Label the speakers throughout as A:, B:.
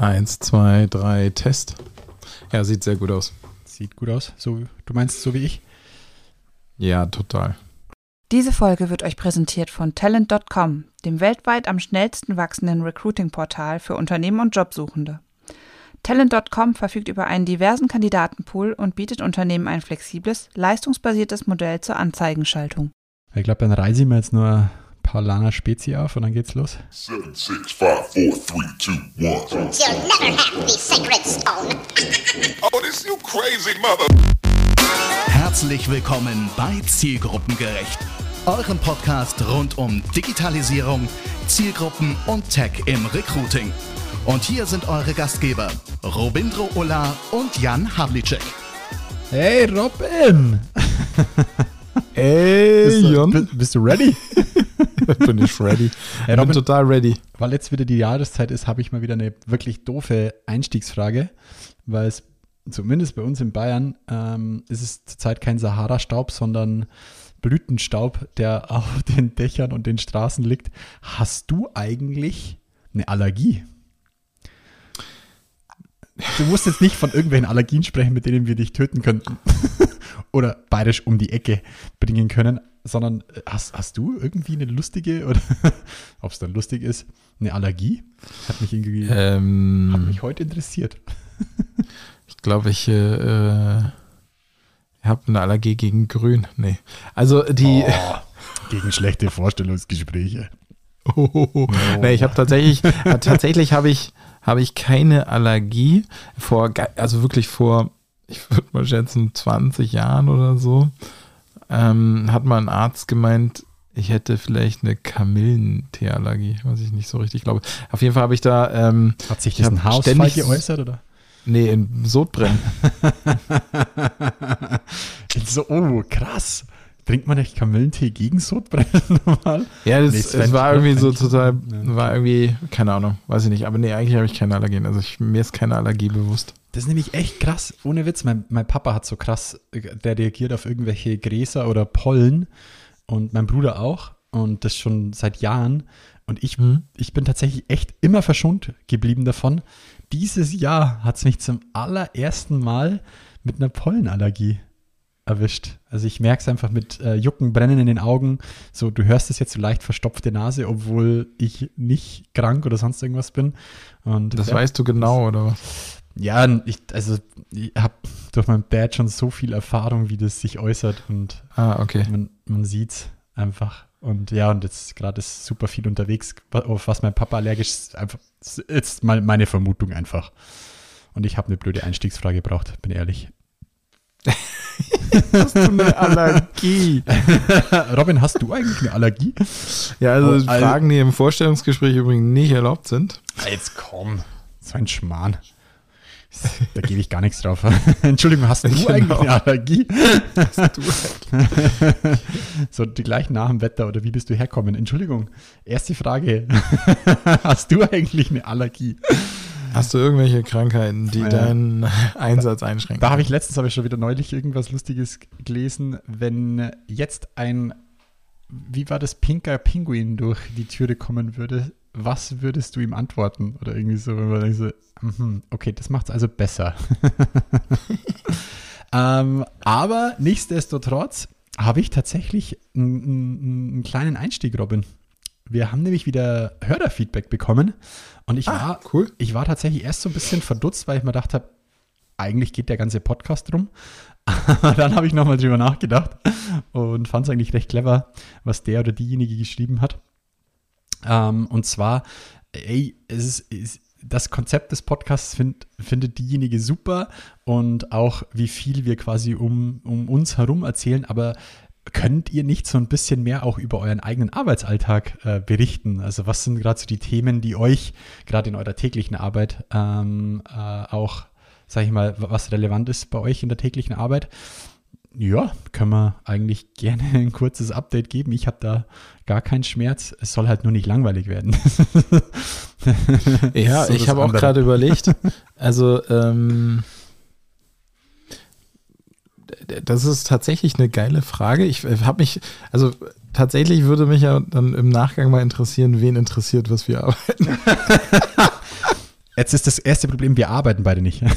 A: Eins, zwei, drei, Test. Ja, sieht sehr gut aus.
B: Sieht gut aus. So, du meinst so wie ich?
A: Ja, total.
C: Diese Folge wird euch präsentiert von Talent.com, dem weltweit am schnellsten wachsenden Recruiting-Portal für Unternehmen und Jobsuchende. Talent.com verfügt über einen diversen Kandidatenpool und bietet Unternehmen ein flexibles, leistungsbasiertes Modell zur Anzeigenschaltung.
B: Ich glaube, dann reise ich mir jetzt nur ein paar Lana Spezi auf und dann geht's los.
D: Seven, six, five, four, three, two, one.
E: You'll never have the sacred stone.
D: Oh, this you crazy mother.
F: Herzlich willkommen bei Zielgruppengerecht, eurem Podcast rund um Digitalisierung, Zielgruppen und Tech im Recruiting. Und hier sind eure Gastgeber Robindro Ulla und Jan Havlicek.
B: Hey Robin!
A: Ey,
B: Bist du,
A: Jon.
B: bist, du ready?
A: bin ich ready.
B: Hey,
A: Ich bin
B: Robin,
A: total ready.
B: weil jetzt wieder die Jahreszeit ist, habe ich mal wieder eine wirklich doofe Einstiegsfrage, weil es zumindest bei uns in Bayern ähm, ist es zurzeit kein Sahara-Staub, sondern Blütenstaub, der auf den Dächern und den Straßen liegt. Hast du eigentlich eine Allergie? Du musst jetzt nicht von irgendwelchen Allergien sprechen, mit denen wir dich töten könnten oder bayerisch um die Ecke bringen können, sondern äh, hast, hast du irgendwie eine lustige oder ob es dann lustig ist, eine Allergie? Hat mich irgendwie hat
A: Ähm,
B: mich heute interessiert.
A: ich glaube, ich äh, habe eine Allergie gegen Grün. Nee. Also die.
B: Oh, gegen schlechte Vorstellungsgespräche.
A: nee, ich habe tatsächlich, äh, tatsächlich habe ich, habe ich keine Allergie vor, also wirklich vor, ich würde mal schätzen, 20 Jahren oder so, ähm, hat mal ein Arzt gemeint, ich hätte vielleicht eine Kamillenteeallergie, was ich nicht so richtig glaube. Auf jeden Fall habe ich da, ähm,
B: Hat sich
A: Ich
B: das ein
A: hab
B: Haarausfall
A: ständig-
B: geäußert oder?
A: nee, in Sodbrennen.
B: so, oh, krass. Trinkt man echt Kamillentee gegen Sodbrennen normal?
A: Ja, das,
B: Nee,
A: es war irgendwie so total,
B: Ja.
A: war irgendwie, keine Ahnung, weiß ich nicht, aber nee, eigentlich habe ich keine Allergien. Also ich, mir ist keine Allergie bewusst.
B: Das ist nämlich echt krass. Ohne Witz, mein, mein Papa hat so krass, äh, der reagiert auf irgendwelche Gräser oder Pollen und mein Bruder auch und das schon seit Jahren. Und ich,
A: Mhm.
B: ich bin tatsächlich echt immer verschont geblieben davon. Dieses Jahr hat es mich zum allerersten Mal mit einer Pollenallergie erwischt. Also ich merke es einfach mit äh, Jucken, Brennen in den Augen. So, du hörst es jetzt so leicht verstopfte Nase, obwohl ich nicht krank oder sonst irgendwas bin. Und
A: Das
B: ja,
A: weißt du genau, oder was?
B: ja, ich, also ich habe durch meinen Dad schon so viel Erfahrung, wie das sich äußert und
A: Ah, okay.
B: man, man sieht es einfach. Und ja, und jetzt gerade ist super viel unterwegs, auf was mein Papa allergisch ist. Einfach, ist jetzt mal meine Vermutung einfach. Und ich habe eine blöde Einstiegsfrage gebraucht, bin ehrlich.
A: Hast du eine Allergie?
B: Robin, hast du eigentlich eine Allergie?
A: Ja, also
B: Oh,
A: Fragen, die im Vorstellungsgespräch übrigens nicht erlaubt sind.
B: Jetzt komm. So ein Schmarrn. Da gebe ich gar nichts drauf. Entschuldigung, hast du
A: Genau.
B: eigentlich eine Allergie?
A: Du,
B: So die gleichen nach dem Wetter oder wie bist du herkommen? Entschuldigung, erste Frage. Hast du eigentlich eine Allergie?
A: Hast du irgendwelche Krankheiten, die
B: Ja.
A: deinen Einsatz einschränken?
B: Da habe ich letztens habe ich schon wieder neulich irgendwas Lustiges gelesen, wenn jetzt ein wie war das pinker Pinguin durch die Türe kommen würde, was würdest du ihm antworten oder irgendwie so, wenn man denkt so, mhm, okay, das macht's also besser. ähm, aber nichtsdestotrotz habe ich tatsächlich einen, einen, einen kleinen Einstieg, Robin. Wir haben nämlich wieder Hörerfeedback bekommen und ich
A: Ah,
B: war
A: cool.
B: ich war tatsächlich erst so ein bisschen verdutzt, weil ich mir gedacht habe, eigentlich geht der ganze Podcast drum. Aber dann habe ich nochmal drüber nachgedacht und fand es eigentlich recht clever, was der oder diejenige geschrieben hat. Ähm, und zwar, ey, es ist, ist das Konzept des Podcasts find, findet diejenige super und auch wie viel wir quasi um, um uns herum erzählen, aber könnt ihr nicht so ein bisschen mehr auch über euren eigenen Arbeitsalltag äh, berichten? Also was sind gerade so die Themen, die euch gerade in eurer täglichen Arbeit ähm, äh, auch, sag ich mal, was relevant ist bei euch in der täglichen Arbeit? Ja, können wir eigentlich gerne ein kurzes Update geben. Ich habe da gar keinen Schmerz. Es soll halt nur nicht langweilig werden.
A: Ja,
B: So
A: ich habe auch gerade überlegt, also ähm, das ist tatsächlich eine geile Frage. Ich habe mich, also tatsächlich würde mich ja dann im Nachgang mal interessieren, wen interessiert, was wir arbeiten.
B: Jetzt ist das erste Problem, wir arbeiten beide nicht.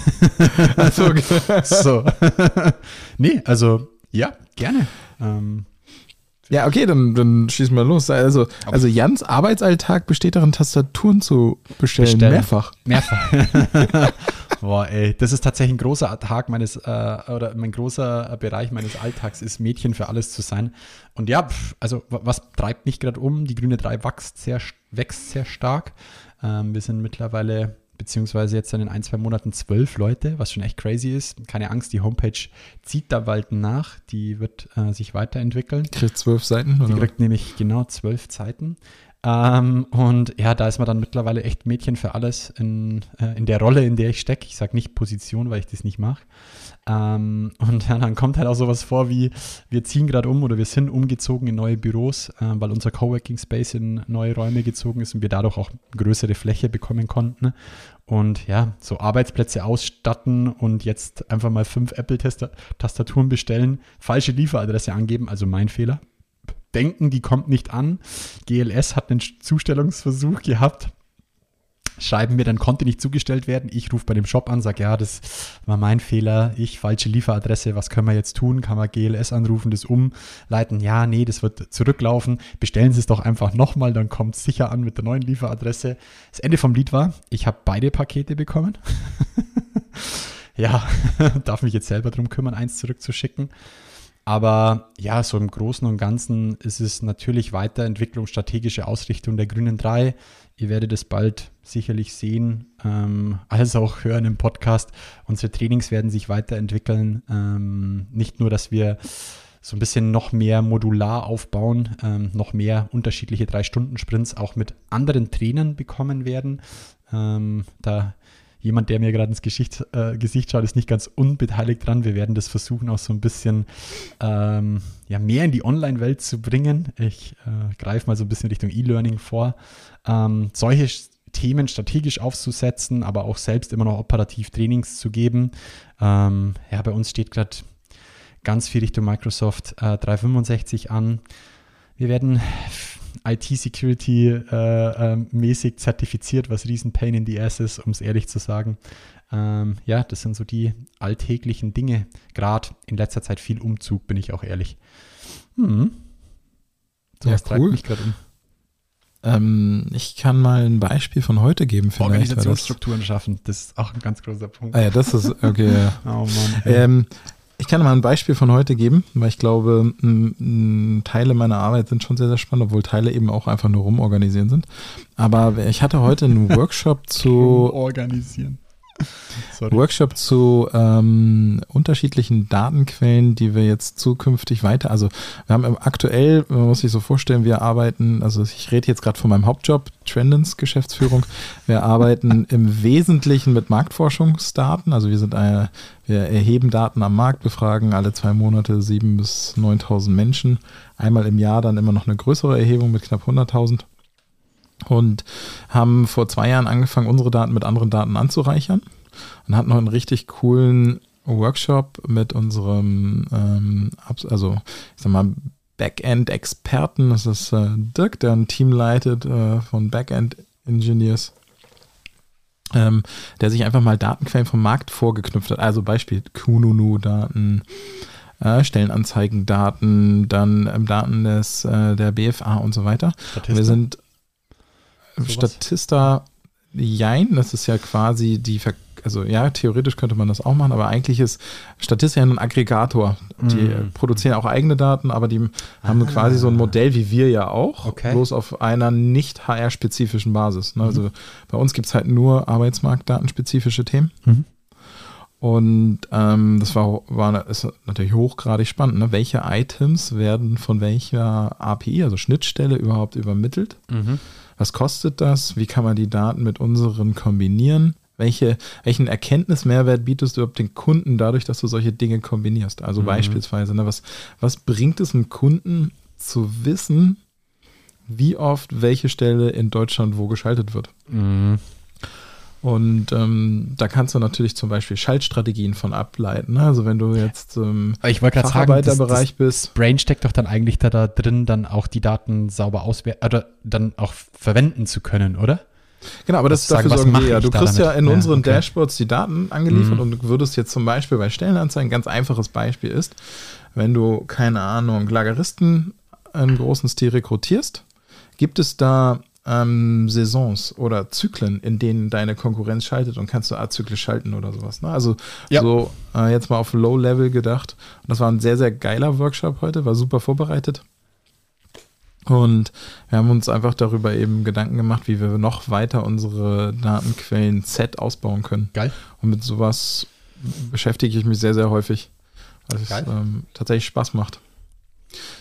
A: Also, okay.
B: so. nee, also ja, gerne. Ähm,
A: Ja, okay, dann, dann schießen wir los. Also, also Jans Arbeitsalltag besteht darin, Tastaturen zu bestellen.
B: Bestellen.
A: Mehrfach.
B: Mehrfach. Boah, ey, das ist tatsächlich ein großer Tag meines, äh, oder mein großer Bereich meines Alltags ist, Mädchen für alles zu sein. Und ja, pf, also wa- was treibt mich gerade um? Die grüne 3 wächst sehr, st- wächst sehr stark. Ähm, wir sind mittlerweile, beziehungsweise jetzt in den ein, zwei Monaten zwölf Leute, was schon echt crazy ist. Keine Angst, die Homepage zieht da bald nach. Die wird äh, sich weiterentwickeln.
A: Kriegt zwölf Seiten.
B: Die
A: Oder?
B: kriegt nämlich genau zwölf Zeiten. Ähm, und ja, da ist man dann mittlerweile echt Mädchen für alles in, äh, in der Rolle, in der ich stecke. Ich sage nicht Position, weil ich das nicht mache. Ähm, und ja, dann kommt halt auch sowas vor wie, wir ziehen gerade um oder wir sind umgezogen in neue Büros, äh, weil unser Coworking Space in neue Räume gezogen ist und wir dadurch auch größere Fläche bekommen konnten. Und ja, so Arbeitsplätze ausstatten und jetzt einfach mal fünf Apple-Tastaturen bestellen, falsche Lieferadresse angeben, also mein Fehler denken, die kommt nicht an. GLS hat einen Zustellungsversuch gehabt. Schreiben mir dann, konnte nicht zugestellt werden. Ich rufe bei dem Shop an, sage, ja, das war mein Fehler. Ich, falsche Lieferadresse. Was können wir jetzt tun? Kann man GLS anrufen, das umleiten? Ja, nee, das wird zurücklaufen. Bestellen Sie es doch einfach nochmal, dann kommt es sicher an mit der neuen Lieferadresse. Das Ende vom Lied war, ich habe beide Pakete bekommen. ja, darf mich jetzt selber drum kümmern, eins zurückzuschicken. Aber ja, so im Großen und Ganzen ist es natürlich Weiterentwicklung, strategische Ausrichtung der Grünen 3. Ihr werdet es bald sicherlich sehen, ähm, als auch hören im Podcast. Unsere Trainings werden sich weiterentwickeln. Ähm, nicht nur, dass wir so ein bisschen noch mehr modular aufbauen, ähm, noch mehr unterschiedliche Drei-Stunden-Sprints auch mit anderen Trainern bekommen werden. Ähm, da jemand, der mir gerade ins Gesicht, äh, Gesicht schaut, ist nicht ganz unbeteiligt dran. Wir werden das versuchen, auch so ein bisschen ähm, ja, mehr in die Online-Welt zu bringen. Ich äh, greife mal so ein bisschen Richtung E-Learning vor. Ähm, solche Themen strategisch aufzusetzen, aber auch selbst immer noch operativ Trainings zu geben. Ähm, ja, bei uns steht gerade ganz viel Richtung Microsoft äh, 365 an. Wir werden IT-Security-mäßig zertifiziert, was riesen Pain in the Ass ist, um es ehrlich zu sagen. Ähm, ja, das sind so die alltäglichen Dinge. Gerade in letzter Zeit viel Umzug, bin ich auch ehrlich. Hm. So
A: Ja,
B: was treibt
A: cool.
B: mich gerade um.
A: Ähm, ich kann mal ein Beispiel von heute geben. Vielleicht, weil das,
B: Organisationsstrukturen schaffen, das ist auch ein ganz großer Punkt.
A: ah ja, das ist, okay.
B: Oh Mann.
A: Ähm, ich kann mal ein Beispiel von heute geben, weil ich glaube, Teile meiner Arbeit sind schon sehr, sehr spannend, obwohl Teile eben auch einfach nur rumorganisieren sind. Aber ich hatte heute einen Workshop zu
B: organisieren. Sorry.
A: Workshop zu ähm, unterschiedlichen Datenquellen, die wir jetzt zukünftig weiter, also wir haben aktuell, man muss sich so vorstellen, wir arbeiten, also ich rede jetzt gerade von meinem Hauptjob, Trendens Geschäftsführung, wir arbeiten im Wesentlichen mit Marktforschungsdaten, also wir sind eine, wir erheben Daten am Markt, befragen alle zwei Monate 7.000 bis 9.000 Menschen, einmal im Jahr dann immer noch eine größere Erhebung mit knapp 100.000 und haben vor zwei Jahren angefangen, unsere Daten mit anderen Daten anzureichern und hatten noch einen richtig coolen Workshop mit unserem, ähm, also ich sag mal, Backend-Experten. Das ist äh, Dirk, der ein Team leitet äh, von Backend-Engineers. Ähm, der sich einfach mal Datenquellen vom Markt vorgeknüpft hat. Also Beispiel Kununu-Daten, äh, Stellenanzeigen-Daten, dann ähm, Daten des, äh, der BFA und so weiter.
B: Statista.
A: Wir sind
B: Sowas?
A: Statista, jein, das ist ja quasi die, Ver also ja, theoretisch könnte man das auch machen, aber eigentlich ist Statista ja nur ein Aggregator. Die
B: Mhm.
A: produzieren auch eigene Daten, aber die haben quasi so ein Modell wie wir ja auch,
B: Okay.
A: bloß auf einer nicht HR-spezifischen Basis. Ne? Also bei uns gibt es halt nur Arbeitsmarktdatenspezifische Themen.
B: Mhm.
A: Und ähm, das war, war ist natürlich hochgradig spannend. Ne? Welche Items werden von welcher API, also Schnittstelle, überhaupt übermittelt?
B: Mhm.
A: Was kostet das? Wie kann man die Daten mit unseren kombinieren? Welche, welchen Erkenntnismehrwert bietest du überhaupt den Kunden dadurch, dass du solche Dinge kombinierst? Also beispielsweise, ne, was, was bringt es einem Kunden zu wissen, wie oft welche Stelle in Deutschland wo geschaltet wird?
B: Mhm.
A: Und ähm, da kannst du natürlich zum Beispiel Schaltstrategien von ableiten. Ne? Also wenn du jetzt im
B: Ich gerade sagen, das,
A: Facharbeiterbereich
B: das
A: bist,
B: Brain steckt doch dann eigentlich da, da drin, dann auch die Daten sauber auswerten oder dann auch verwenden zu können, oder?
A: Genau, aber das,
B: sagen,
A: dafür sorgen wir ja. Du kriegst ja
B: damit?
A: in
B: Ja,
A: unseren
B: okay.
A: Dashboards die Daten angeliefert
B: Mhm.
A: und du würdest jetzt zum Beispiel bei Stellenanzeigen, ganz einfaches Beispiel ist, wenn du, keine Ahnung, Lageristen im großen Stil rekrutierst, gibt es da ähm, Saisons oder Zyklen, in denen deine Konkurrenz schaltet und kannst du azyklisch schalten oder sowas. Ne? Also
B: Ja.
A: so äh, jetzt mal auf Low-Level gedacht. Und das war ein sehr, sehr geiler Workshop heute, war super vorbereitet. Und wir haben uns einfach darüber eben Gedanken gemacht, wie wir noch weiter unsere Datenquellen Z ausbauen können.
B: Geil.
A: Und mit sowas beschäftige ich mich sehr, sehr häufig, weil es ähm, tatsächlich Spaß macht.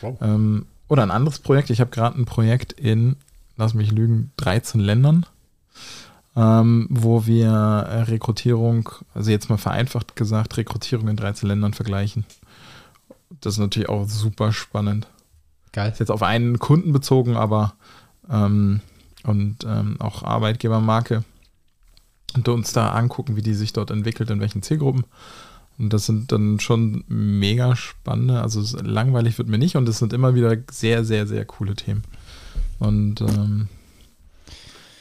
B: Wow.
A: Ähm, oder ein anderes Projekt. Ich habe gerade ein Projekt in, lass mich lügen, 13 Ländern, ähm, wo wir äh, Rekrutierung, also jetzt mal vereinfacht gesagt, Rekrutierung in 13 Ländern vergleichen. Das ist natürlich auch super spannend.
B: Geil.
A: Ist jetzt auf einen Kunden bezogen, aber ähm, und ähm, auch Arbeitgebermarke. Und uns da angucken, wie die sich dort entwickelt, in welchen Zielgruppen. Und das sind dann schon mega spannende, also langweilig wird mir nicht und es sind immer wieder sehr, sehr, sehr coole Themen. Und ähm,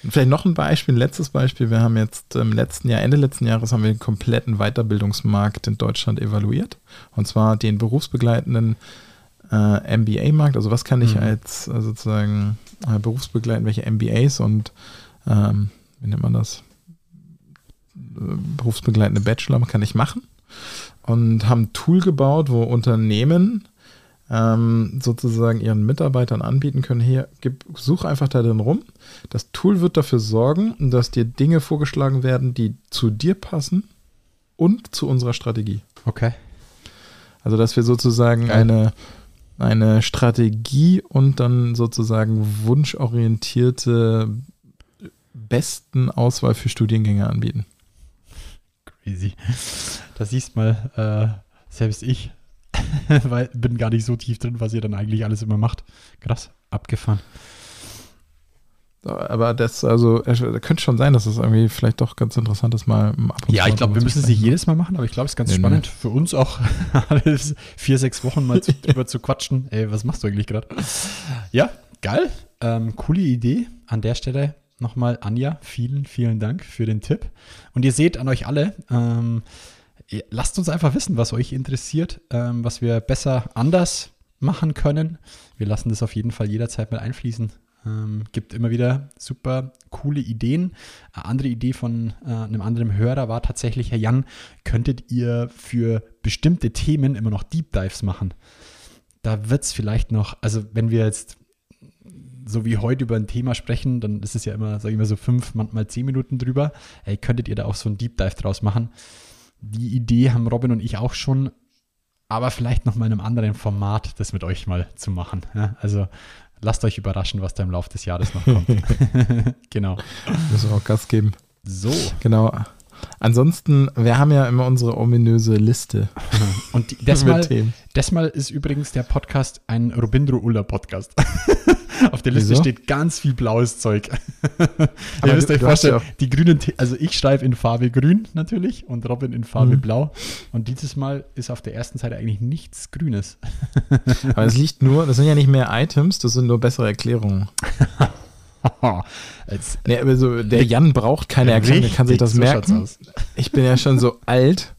A: vielleicht noch ein Beispiel, ein letztes Beispiel. Wir haben jetzt im letzten Jahr, Ende letzten Jahres, haben wir den kompletten Weiterbildungsmarkt in Deutschland evaluiert. Und zwar den berufsbegleitenden äh, MBA-Markt. Also was kann ich
B: Mhm.
A: als äh, sozusagen äh, berufsbegleitend, welche MBAs und ähm, wie nennt man das? Äh, berufsbegleitende Bachelor kann ich machen und haben ein Tool gebaut, wo Unternehmen ähm, sozusagen ihren Mitarbeitern anbieten können, hier, gib, such einfach da drin rum. Das Tool wird dafür sorgen, dass dir Dinge vorgeschlagen werden, die zu dir passen und zu unserer Strategie.
B: Okay.
A: Also, dass wir sozusagen
B: Geil.
A: eine, eine Strategie und dann sozusagen wunschorientierte besten Auswahl für Studiengänge anbieten.
B: Crazy. Da siehst mal, äh, selbst ich weil, bin gar nicht so tief drin, was ihr dann eigentlich alles immer macht. Krass, abgefahren.
A: Aber das, also, könnte schon sein, dass es irgendwie vielleicht doch ganz interessant ist, mal ab und
B: Ja, ich glaube, wir müssen es nicht jedes Mal machen, aber ich glaube, es ist ganz
A: Nee, nee.
B: spannend für uns auch, alle vier, sechs Wochen mal zu, drüber zu quatschen. Ey, was machst du eigentlich gerade? Ja, geil. Ähm, coole Idee. An der Stelle nochmal, Anja, vielen, vielen Dank für den Tipp. Und ihr seht an euch alle, ähm, lasst uns einfach wissen, was euch interessiert, ähm, was wir besser anders machen können. Wir lassen das auf jeden Fall jederzeit mal einfließen. Ähm, gibt immer wieder super coole Ideen. Eine andere Idee von äh, einem anderen Hörer war tatsächlich, Herr Jan, könntet ihr für bestimmte Themen immer noch Deep Dives machen? Da wird es vielleicht noch, also wenn wir jetzt so wie heute über ein Thema sprechen, dann ist es ja immer, sag ich mal, so fünf, manchmal zehn Minuten drüber. Ey, könntet ihr da auch so ein Deep Dive draus machen? Die Idee haben Robin und ich auch schon, aber vielleicht noch mal in einem anderen Format, das mit euch mal zu machen. Ja, also lasst euch überraschen, was da im Laufe des Jahres noch kommt. genau.
A: Müssen wir auch Gas geben.
B: So.
A: Genau. Ansonsten, wir haben ja immer unsere ominöse Liste
B: Und die, das, mal, das mal ist übrigens der Podcast ein Robindro Uller Podcast. Auf der Liste
A: Wieso?
B: steht ganz viel blaues Zeug.
A: Aber
B: Ihr müsst
A: du-
B: euch vorstellen,
A: ja
B: die grünen, also ich schreibe in Farbe grün natürlich und Robin in Farbe
A: Mhm.
B: blau. Und dieses Mal ist auf der ersten Seite eigentlich nichts Grünes.
A: Aber es liegt nur, das sind ja nicht mehr Items, das sind nur bessere Erklärungen.
B: Als,
A: Nee, aber so, der Jan braucht keine Erklärung, der kann sich das merken. Ich bin ja schon so alt,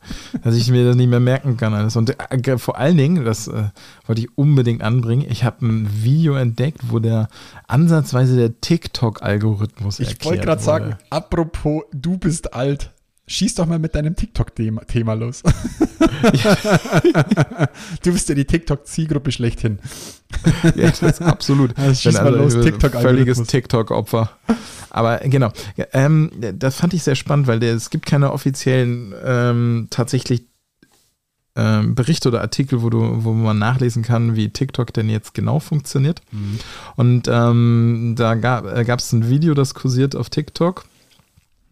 A: dass ich mir das nicht mehr merken kann alles. Und äh, vor allen Dingen, das äh, wollte ich unbedingt anbringen, ich habe ein Video entdeckt, wo der ansatzweise der TikTok-Algorithmus
B: Ich wollte gerade sagen, apropos, du bist alt. Schieß doch mal mit deinem TikTok-Thema Thema los. du bist ja die TikTok-Zielgruppe schlechthin.
A: Ja, absolut.
B: Also schieß mal los,
A: ich bin
B: TikTok-Algorithmus.
A: Völliges TikTok-Opfer. Aber genau, ähm, das fand ich sehr spannend, weil der, es gibt keine offiziellen ähm, tatsächlich ähm, Berichte oder Artikel, wo, du, wo man nachlesen kann, wie TikTok denn jetzt genau funktioniert. Und ähm, da gab es ein Video, das kursiert auf TikTok.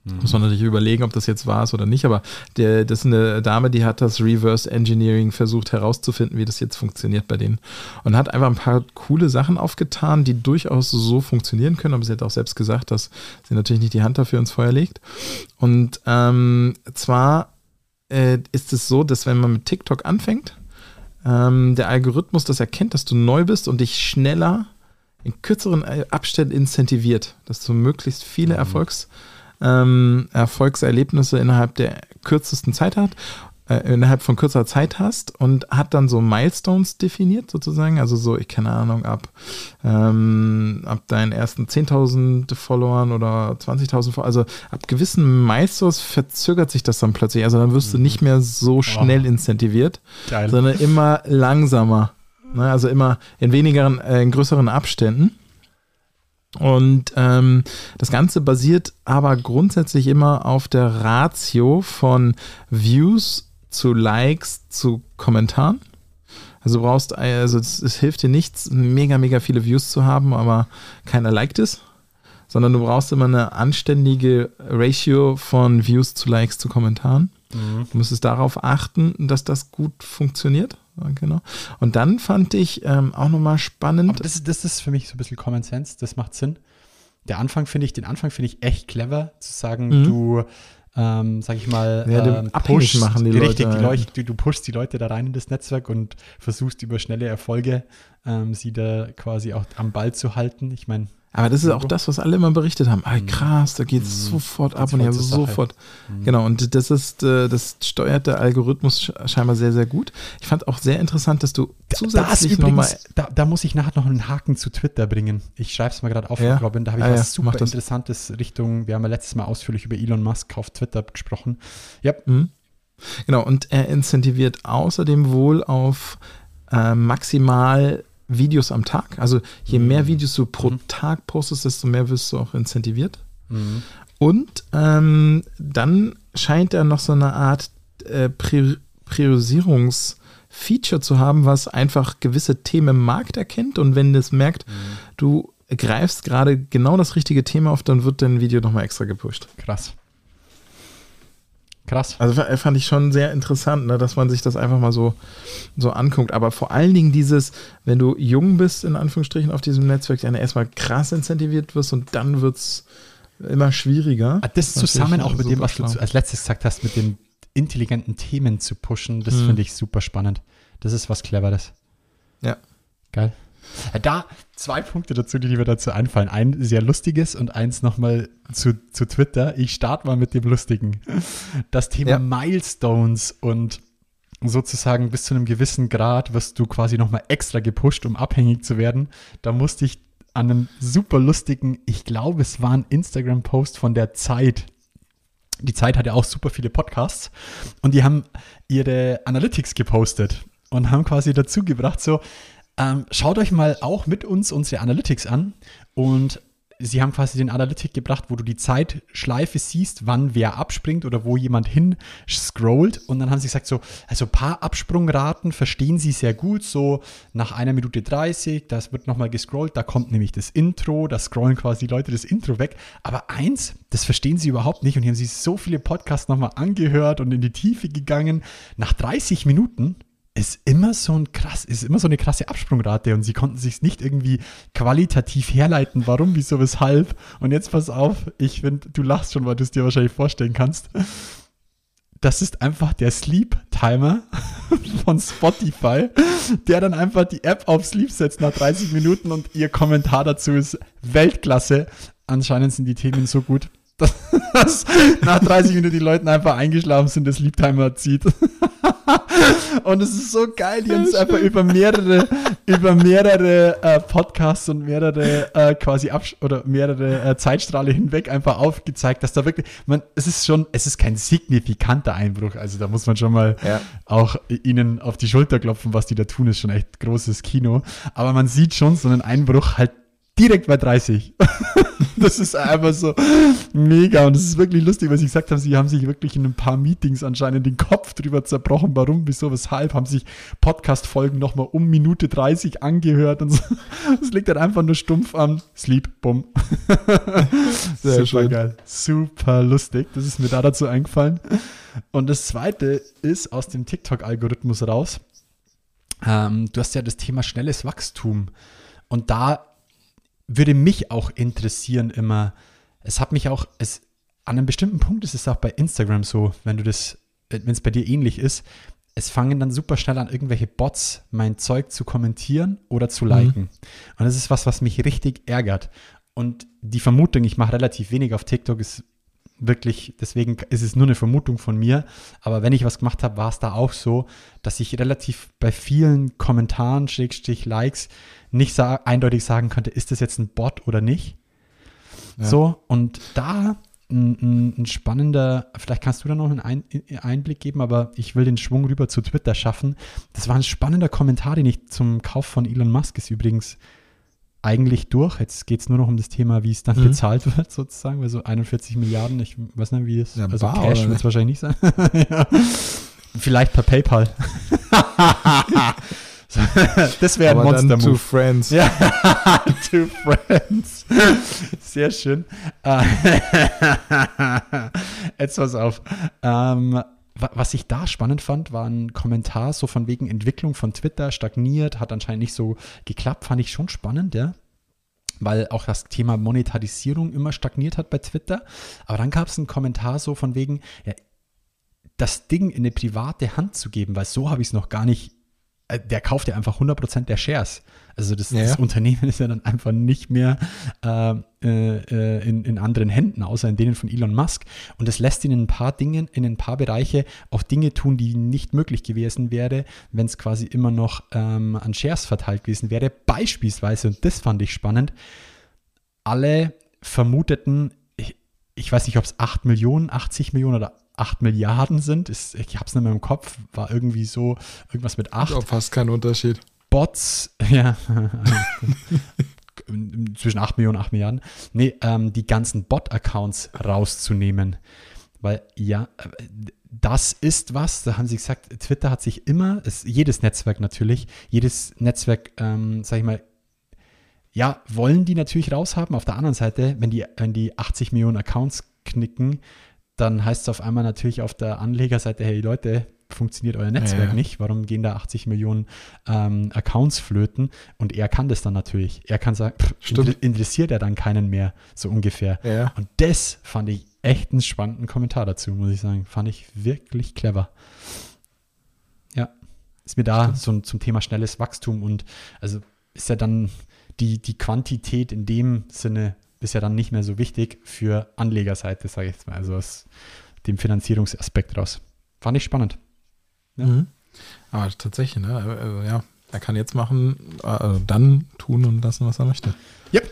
A: Muss man natürlich überlegen, ob das jetzt wahr ist oder nicht, aber der, das ist eine Dame, die hat das Reverse Engineering versucht herauszufinden, wie das jetzt funktioniert bei denen. Und hat einfach ein paar coole Sachen aufgetan, die durchaus so funktionieren können, aber sie hat auch selbst gesagt, dass sie natürlich nicht die Hand dafür ins Feuer legt. Und ähm, zwar äh, ist es so, dass wenn man mit TikTok anfängt, ähm, der Algorithmus das erkennt, dass du neu bist und dich schneller in kürzeren äh, Abständen incentiviert, dass du möglichst viele Erfolgs, ähm, Erfolgserlebnisse innerhalb der kürzesten Zeit hat, äh, innerhalb von kürzer Zeit hast und hat dann so Milestones definiert sozusagen, also so, ich keine Ahnung, ab, ähm, ab deinen ersten 10.000 Followern oder 20.000, Fol- also ab gewissen Milestones verzögert sich das dann plötzlich, also dann wirst du nicht mehr so schnell incentiviert,
B: Geil.
A: sondern immer langsamer. Ne? Also immer in wenigeren, äh, in größeren Abständen. Und ähm, das Ganze basiert aber grundsätzlich immer auf der Ratio von Views zu Likes zu Kommentaren. Also du brauchst, also es, es hilft dir nichts, mega, mega viele Views zu haben, aber keiner liked es, sondern du brauchst immer eine anständige Ratio von Views zu Likes zu Kommentaren. Du müsstest darauf achten, dass das gut funktioniert. Genau. Und dann fand ich ähm, auch nochmal spannend.
B: Aber das, ist- das ist für mich so ein bisschen Common Sense, das macht Sinn. Der Anfang finde ich, den Anfang finde ich echt clever, zu sagen,
A: Mhm.
B: du, ähm, sag ich mal,
A: Ja,
B: ähm,
A: abhängig machen die
B: richtig,
A: Leute,
B: die. Leute, du, du pushst die Leute da rein in das Netzwerk und versuchst über schnelle Erfolge ähm, sie da quasi auch am Ball zu halten. Ich meine,
A: Aber das ist auch das, was alle immer berichtet haben. Ah, krass, da geht es sofort ab und ja, sofort. Genau, und das ist, äh, das steuert der Algorithmus sch- scheinbar sehr, sehr gut. Ich fand auch sehr interessant, dass du zusätzlich nochmal.
B: da, da muss ich nachher noch einen Haken zu Twitter bringen. Ich schreibe es mal gerade auf,
A: Ja.
B: Robin. Da habe ich
A: Ah,
B: was
A: ja,
B: super. Interessantes Richtung, wir haben ja letztes Mal ausführlich über Elon Musk auf Twitter gesprochen. Ja,
A: Genau, und er incentiviert außerdem wohl auf äh, maximal Videos am Tag. Also je
B: Mhm.
A: mehr Videos du pro Tag postest, desto mehr wirst du auch incentiviert. Und ähm, dann scheint er noch so eine Art äh, Prior Priorisierungsfeature zu haben, was einfach gewisse Themen im Markt erkennt und wenn es merkt, du greifst gerade genau das richtige Thema auf, dann wird dein Video nochmal extra gepusht.
B: krass. Krass.
A: Also fand ich schon sehr interessant, ne, dass man sich das einfach mal so, so anguckt. Aber vor allen Dingen dieses, wenn du jung bist, in Anführungsstrichen, auf diesem Netzwerk, dann erstmal krass incentiviert wirst und dann wird es immer schwieriger.
B: Ah, Das zusammen auch mit dem,
A: super
B: was du
A: schlau.
B: zu- als letztes gesagt hast, mit den intelligenten Themen zu pushen, das
A: Mhm.
B: finde ich super spannend. Das ist was Cleveres.
A: Ja.
B: Geil. Da zwei Punkte dazu, die mir dazu einfallen. Ein sehr lustiges und eins nochmal zu, zu Twitter. Ich starte mal mit dem lustigen. Das Thema
A: Ja.
B: Milestones und sozusagen bis zu einem gewissen Grad wirst du quasi nochmal extra gepusht, um abhängig zu werden. Da musste ich an einem super lustigen, ich glaube, es war ein Instagram-Post von der Zeit. Die Zeit hat ja auch super viele Podcasts und die haben ihre Analytics gepostet und haben quasi dazu gebracht, so, ähm, schaut euch mal auch mit uns unsere Analytics an und sie haben quasi den Analytik gebracht, wo du die Zeitschleife siehst, wann wer abspringt oder wo jemand hin scrollt. Und dann haben sie gesagt, so, also ein paar Absprungraten verstehen sie sehr gut, so nach einer Minute 30, das wird nochmal gescrollt, da kommt nämlich das Intro, da scrollen quasi die Leute das Intro weg. Aber eins, das verstehen sie überhaupt nicht und hier haben sie so viele Podcasts nochmal angehört und in die Tiefe gegangen. Nach 30 Minuten ist immer so ein krass, ist immer so eine krasse Absprungrate und sie konnten sich nicht irgendwie qualitativ herleiten, warum, wieso, weshalb. Und jetzt pass auf, ich finde, du lachst schon, weil du es dir wahrscheinlich vorstellen kannst. Das ist einfach der Sleep Timer von Spotify, der dann einfach die App auf Sleep setzt nach 30 Minuten und ihr Kommentar dazu ist Weltklasse. Anscheinend sind die Themen so gut, dass nach 30 Minuten die Leute einfach eingeschlafen sind, der Sleep Timer zieht. Und es ist so geil, die haben es einfach über mehrere, über mehrere äh, Podcasts und mehrere äh, quasi Absch oder mehrere äh, Zeitstrahle hinweg einfach aufgezeigt, dass da wirklich, man, es ist schon, es ist kein signifikanter Einbruch. Also da muss man schon mal
A: Ja.
B: auch ihnen auf die Schulter klopfen, was die da tun, ist schon echt großes Kino. Aber man sieht schon so einen Einbruch halt direkt bei 30. das ist einfach so mega und es ist wirklich lustig, was ich gesagt habe. Sie haben sich wirklich in ein paar Meetings anscheinend den Kopf drüber zerbrochen, warum, wieso, weshalb, haben sich Podcast-Folgen nochmal um Minute 30 angehört und so. Das liegt dann einfach nur stumpf an Sleep, bumm.
A: Sehr
B: Super
A: schön.
B: geil. Super lustig. Das ist mir da dazu eingefallen. Und das zweite ist aus dem TikTok-Algorithmus raus. Ähm, du hast ja das Thema schnelles Wachstum. Und da würde mich auch interessieren immer, es hat mich auch, es, an einem bestimmten Punkt ist es auch bei Instagram so, wenn du das, wenn es bei dir ähnlich ist, es fangen dann super schnell an, irgendwelche Bots mein Zeug zu kommentieren oder zu liken. Und das ist was, was mich richtig ärgert. Und die Vermutung, ich mache relativ wenig auf TikTok, ist wirklich, deswegen ist es nur eine Vermutung von mir. Aber wenn ich was gemacht habe, war es da auch so, dass ich relativ bei vielen Kommentaren, Schrägstrich, Likes nicht sa eindeutig sagen konnte, ist das jetzt ein Bot oder nicht. So, und da ein, ein, ein spannender, vielleicht kannst du da noch einen Ein Einblick geben, aber ich will den Schwung rüber zu Twitter schaffen. Das war ein spannender Kommentar, den ich zum Kauf von Elon Musk ist übrigens eigentlich durch. Jetzt geht es nur noch um das Thema, wie es dann
A: Mhm.
B: bezahlt wird, sozusagen, weil so 41 Milliarden, ich weiß nicht, wie es,
A: Ja,
B: also
A: bar
B: Cash wird es wahrscheinlich nicht sein. ja. Vielleicht per PayPal. das wäre ein
A: Aber dann
B: Monster-Move.
A: to Friends.
B: Ja, two friends. Sehr schön. Äh, Jetzt pass auf. Ähm, was ich da spannend fand, war ein Kommentar so von wegen Entwicklung von Twitter stagniert, hat anscheinend nicht so geklappt, fand ich schon spannend, ja. Weil auch das Thema Monetarisierung immer stagniert hat bei Twitter. Aber dann gab es einen Kommentar so von wegen, ja, das Ding in eine private Hand zu geben, weil so habe ich es noch gar nicht. äh, Der kauft ja einfach 100% der Shares. Also das,
A: Ja,
B: das. Unternehmen ist ja dann einfach nicht mehr äh, äh, in, in anderen Händen, außer in denen von Elon Musk. Und das lässt ihn in ein paar Dingen, in ein paar Bereiche auch Dinge tun, die nicht möglich gewesen wäre, wenn es quasi immer noch ähm, an Shares verteilt gewesen wäre. Beispielsweise, und das fand ich spannend, alle vermuteten, ich, ich weiß nicht, ob es 8 Millionen, 80 Millionen oder 8 Milliarden sind. Ist, ich habe es nicht mehr im Kopf, war irgendwie so irgendwas mit 8.
A: Oh, fast kein Unterschied.
B: Bots, ja, zwischen 8 Millionen und 8 Milliarden, nee, ähm, die ganzen Bot-Accounts rauszunehmen. Weil ja, das ist was, da haben sie gesagt, Twitter hat sich immer, es, jedes Netzwerk natürlich, jedes Netzwerk, ähm, sag ich mal, ja, wollen die natürlich raushaben. Auf der anderen Seite, wenn die, wenn die 80 Millionen Accounts knicken, dann heißt es auf einmal natürlich auf der Anlegerseite, hey Leute, funktioniert euer Netzwerk
A: Ja.
B: nicht. Warum gehen da 80 Millionen ähm, Accounts flöten? Und er kann das dann natürlich. Er kann sagen, pff, interessiert er dann keinen mehr, so ungefähr.
A: Ja.
B: Und das fand ich echt einen spannenden Kommentar dazu, muss ich sagen. Fand ich wirklich clever. Ja, ist mir da so zum Thema schnelles Wachstum und also ist ja dann die, die Quantität in dem Sinne ist ja dann nicht mehr so wichtig für Anlegerseite, sage ich jetzt mal, also aus dem Finanzierungsaspekt raus. Fand ich spannend. Ja.
A: Mhm. Aber tatsächlich, ne? Also, ja, er kann jetzt machen, äh, dann tun und lassen, was er möchte.
B: Yep.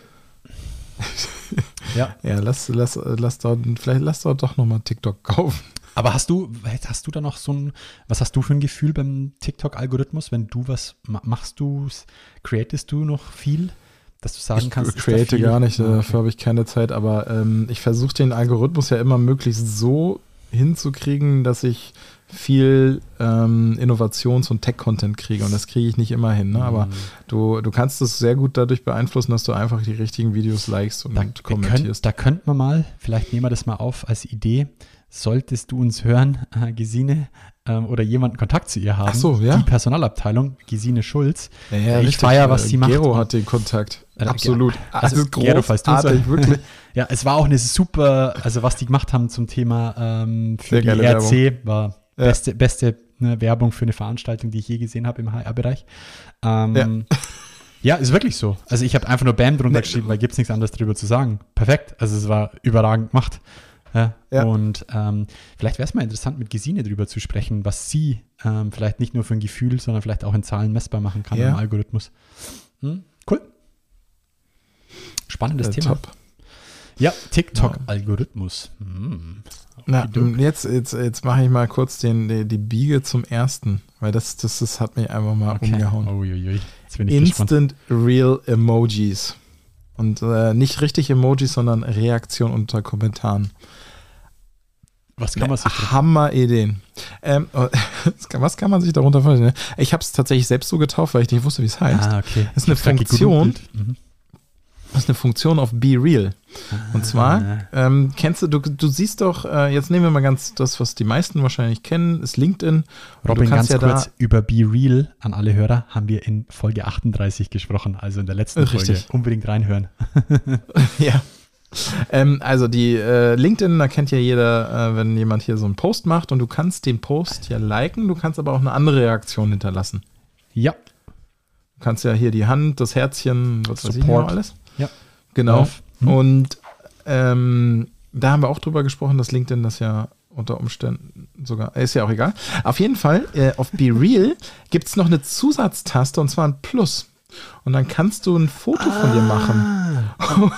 B: ja.
A: Ja, lass, lass, lass dort, vielleicht lass dort doch nochmal TikTok kaufen.
B: Aber hast du, hast du da noch so ein, was hast du für ein Gefühl beim TikTok-Algorithmus, wenn du was ma- machst du, createst du noch viel, dass du sagen
A: ich
B: kannst, da
A: create gar nicht,
B: okay.
A: dafür habe ich keine Zeit, aber ähm, ich versuche den Algorithmus ja immer möglichst so hinzukriegen, dass ich viel ähm, Innovations- und Tech-Content kriege und das kriege ich nicht immer hin, ne? aber
B: Mhm.
A: du, du kannst es sehr gut dadurch beeinflussen, dass du einfach die richtigen Videos likest und
B: Da,
A: kommentierst.
B: könnt, da könnten wir mal, vielleicht nehmen wir das mal auf als Idee, solltest du uns hören, äh, Gesine, ähm, oder jemanden Kontakt zu ihr haben,
A: Ach so, ja.
B: die Personalabteilung, Gesine Schulz,
A: Ja, ja,
B: ich
A: richtig.
B: feier, was
A: Äh,
B: sie macht.
A: Gero hat den Kontakt.
B: Äh,
A: Absolut.
B: Also,
A: Also,
B: Gero, falls du
A: wirklich.
B: Ja, es war auch eine super, also was die gemacht haben zum Thema ähm, für
A: Sehr
B: die ERC, war
A: Ja.
B: beste, beste ne, Werbung für eine Veranstaltung, die ich je gesehen habe im HR-Bereich. Ähm, ja.
A: Ja.
B: ist wirklich so. Also ich habe einfach nur Bam drunter geschrieben, weil gibt es nichts anderes drüber zu sagen. Perfekt. Also es war überragend gemacht. Ja.
A: Ja.
B: Und ähm, vielleicht wäre es mal interessant, mit Gesine drüber zu sprechen, was sie ähm, vielleicht nicht nur für ein Gefühl, sondern vielleicht auch in Zahlen messbar machen kann
A: Ja.
B: im Algorithmus. Hm? Cool. Spannendes
A: Äh,
B: Thema.
A: top.
B: Ja, TikTok-Algorithmus. Hm.
A: Na, jetzt, jetzt, jetzt mache ich mal kurz den, die, die Biege zum ersten, weil das, das, das hat mich einfach mal umgehauen.
B: Uiuiui. Bin ich gespannt.
A: Instant Real Emojis. Und äh, nicht richtig Emojis, sondern Reaktion unter Kommentaren.
B: Was kann man sich
A: Hammer-Ideen. Ähm, was kann man sich darunter vorstellen? Ich habe es tatsächlich selbst so getauft, weil ich nicht wusste, wie es heißt.
B: Ah, okay.
A: Das ist eine Funktion.
B: Mhm.
A: Das ist eine Funktion auf Be Real. Und zwar, ähm, kennst du, du, du siehst doch, äh, jetzt nehmen wir mal ganz das, was die meisten wahrscheinlich kennen, ist LinkedIn.
B: Robin,
A: du
B: ganz
A: kannst ja
B: kurz, über Be Real an alle Hörer haben wir in Folge 38 gesprochen, also in der letzten
A: Äh,
B: Folge.
A: richtig.
B: Unbedingt reinhören.
A: Ja. Ähm, also die äh, LinkedIn, da kennt ja jeder, äh, wenn jemand hier so einen Post macht und du kannst den Post ja liken, du kannst aber auch eine andere Reaktion hinterlassen.
B: Ja.
A: Du kannst ja hier die Hand, das Herzchen, was weiß ich
B: Support.
A: noch alles.
B: Ja.
A: Genau.
B: Hm.
A: Und ähm, da haben wir auch drüber gesprochen, dass LinkedIn das ja unter Umständen sogar, ist ja auch egal. Auf jeden Fall, äh, auf Be Real gibt es noch eine Zusatztaste und zwar ein Plus. Und dann kannst du ein Foto von dir machen.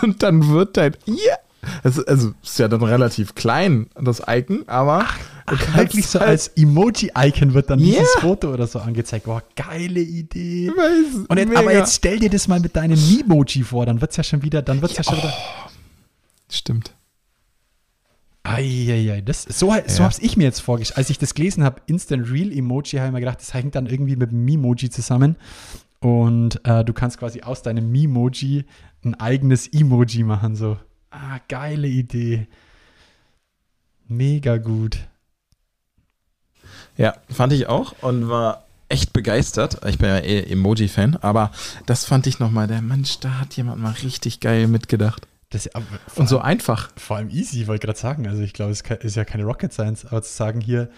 A: Und dann wird dein, ja, also, also ist ja dann relativ klein, das Icon, aber kannst
B: Wirklich so
A: halt-
B: als Emoji-Icon wird dann
A: Ja.
B: dieses Foto oder so angezeigt. Boah, geile Idee.
A: Weiß,
B: Und jetzt, aber jetzt stell dir das mal mit deinem Memoji vor, dann wird es ja schon wieder, dann wird's ja, schon wieder.
A: Stimmt.
B: Eieiei, das, so, so
A: Ja.
B: hab's ich mir jetzt vorgestellt. Als ich das gelesen habe, Instant Real Emoji, habe ich mir gedacht, das hängt dann irgendwie mit dem Memoji zusammen. Und äh, du kannst quasi aus deinem Memoji ein eigenes Emoji machen. So, ah, geile Idee. Mega gut.
A: Ja, fand ich auch und war echt begeistert. Ich bin ja eh Emoji-Fan, aber das fand ich nochmal, der Mensch, da hat jemand mal richtig geil mitgedacht.
B: Das, aber
A: Und so
B: allem-
A: einfach.
B: Vor allem easy, wollte gerade sagen. Also ich glaube, es ist ja keine Rocket Science, aber zu sagen hier,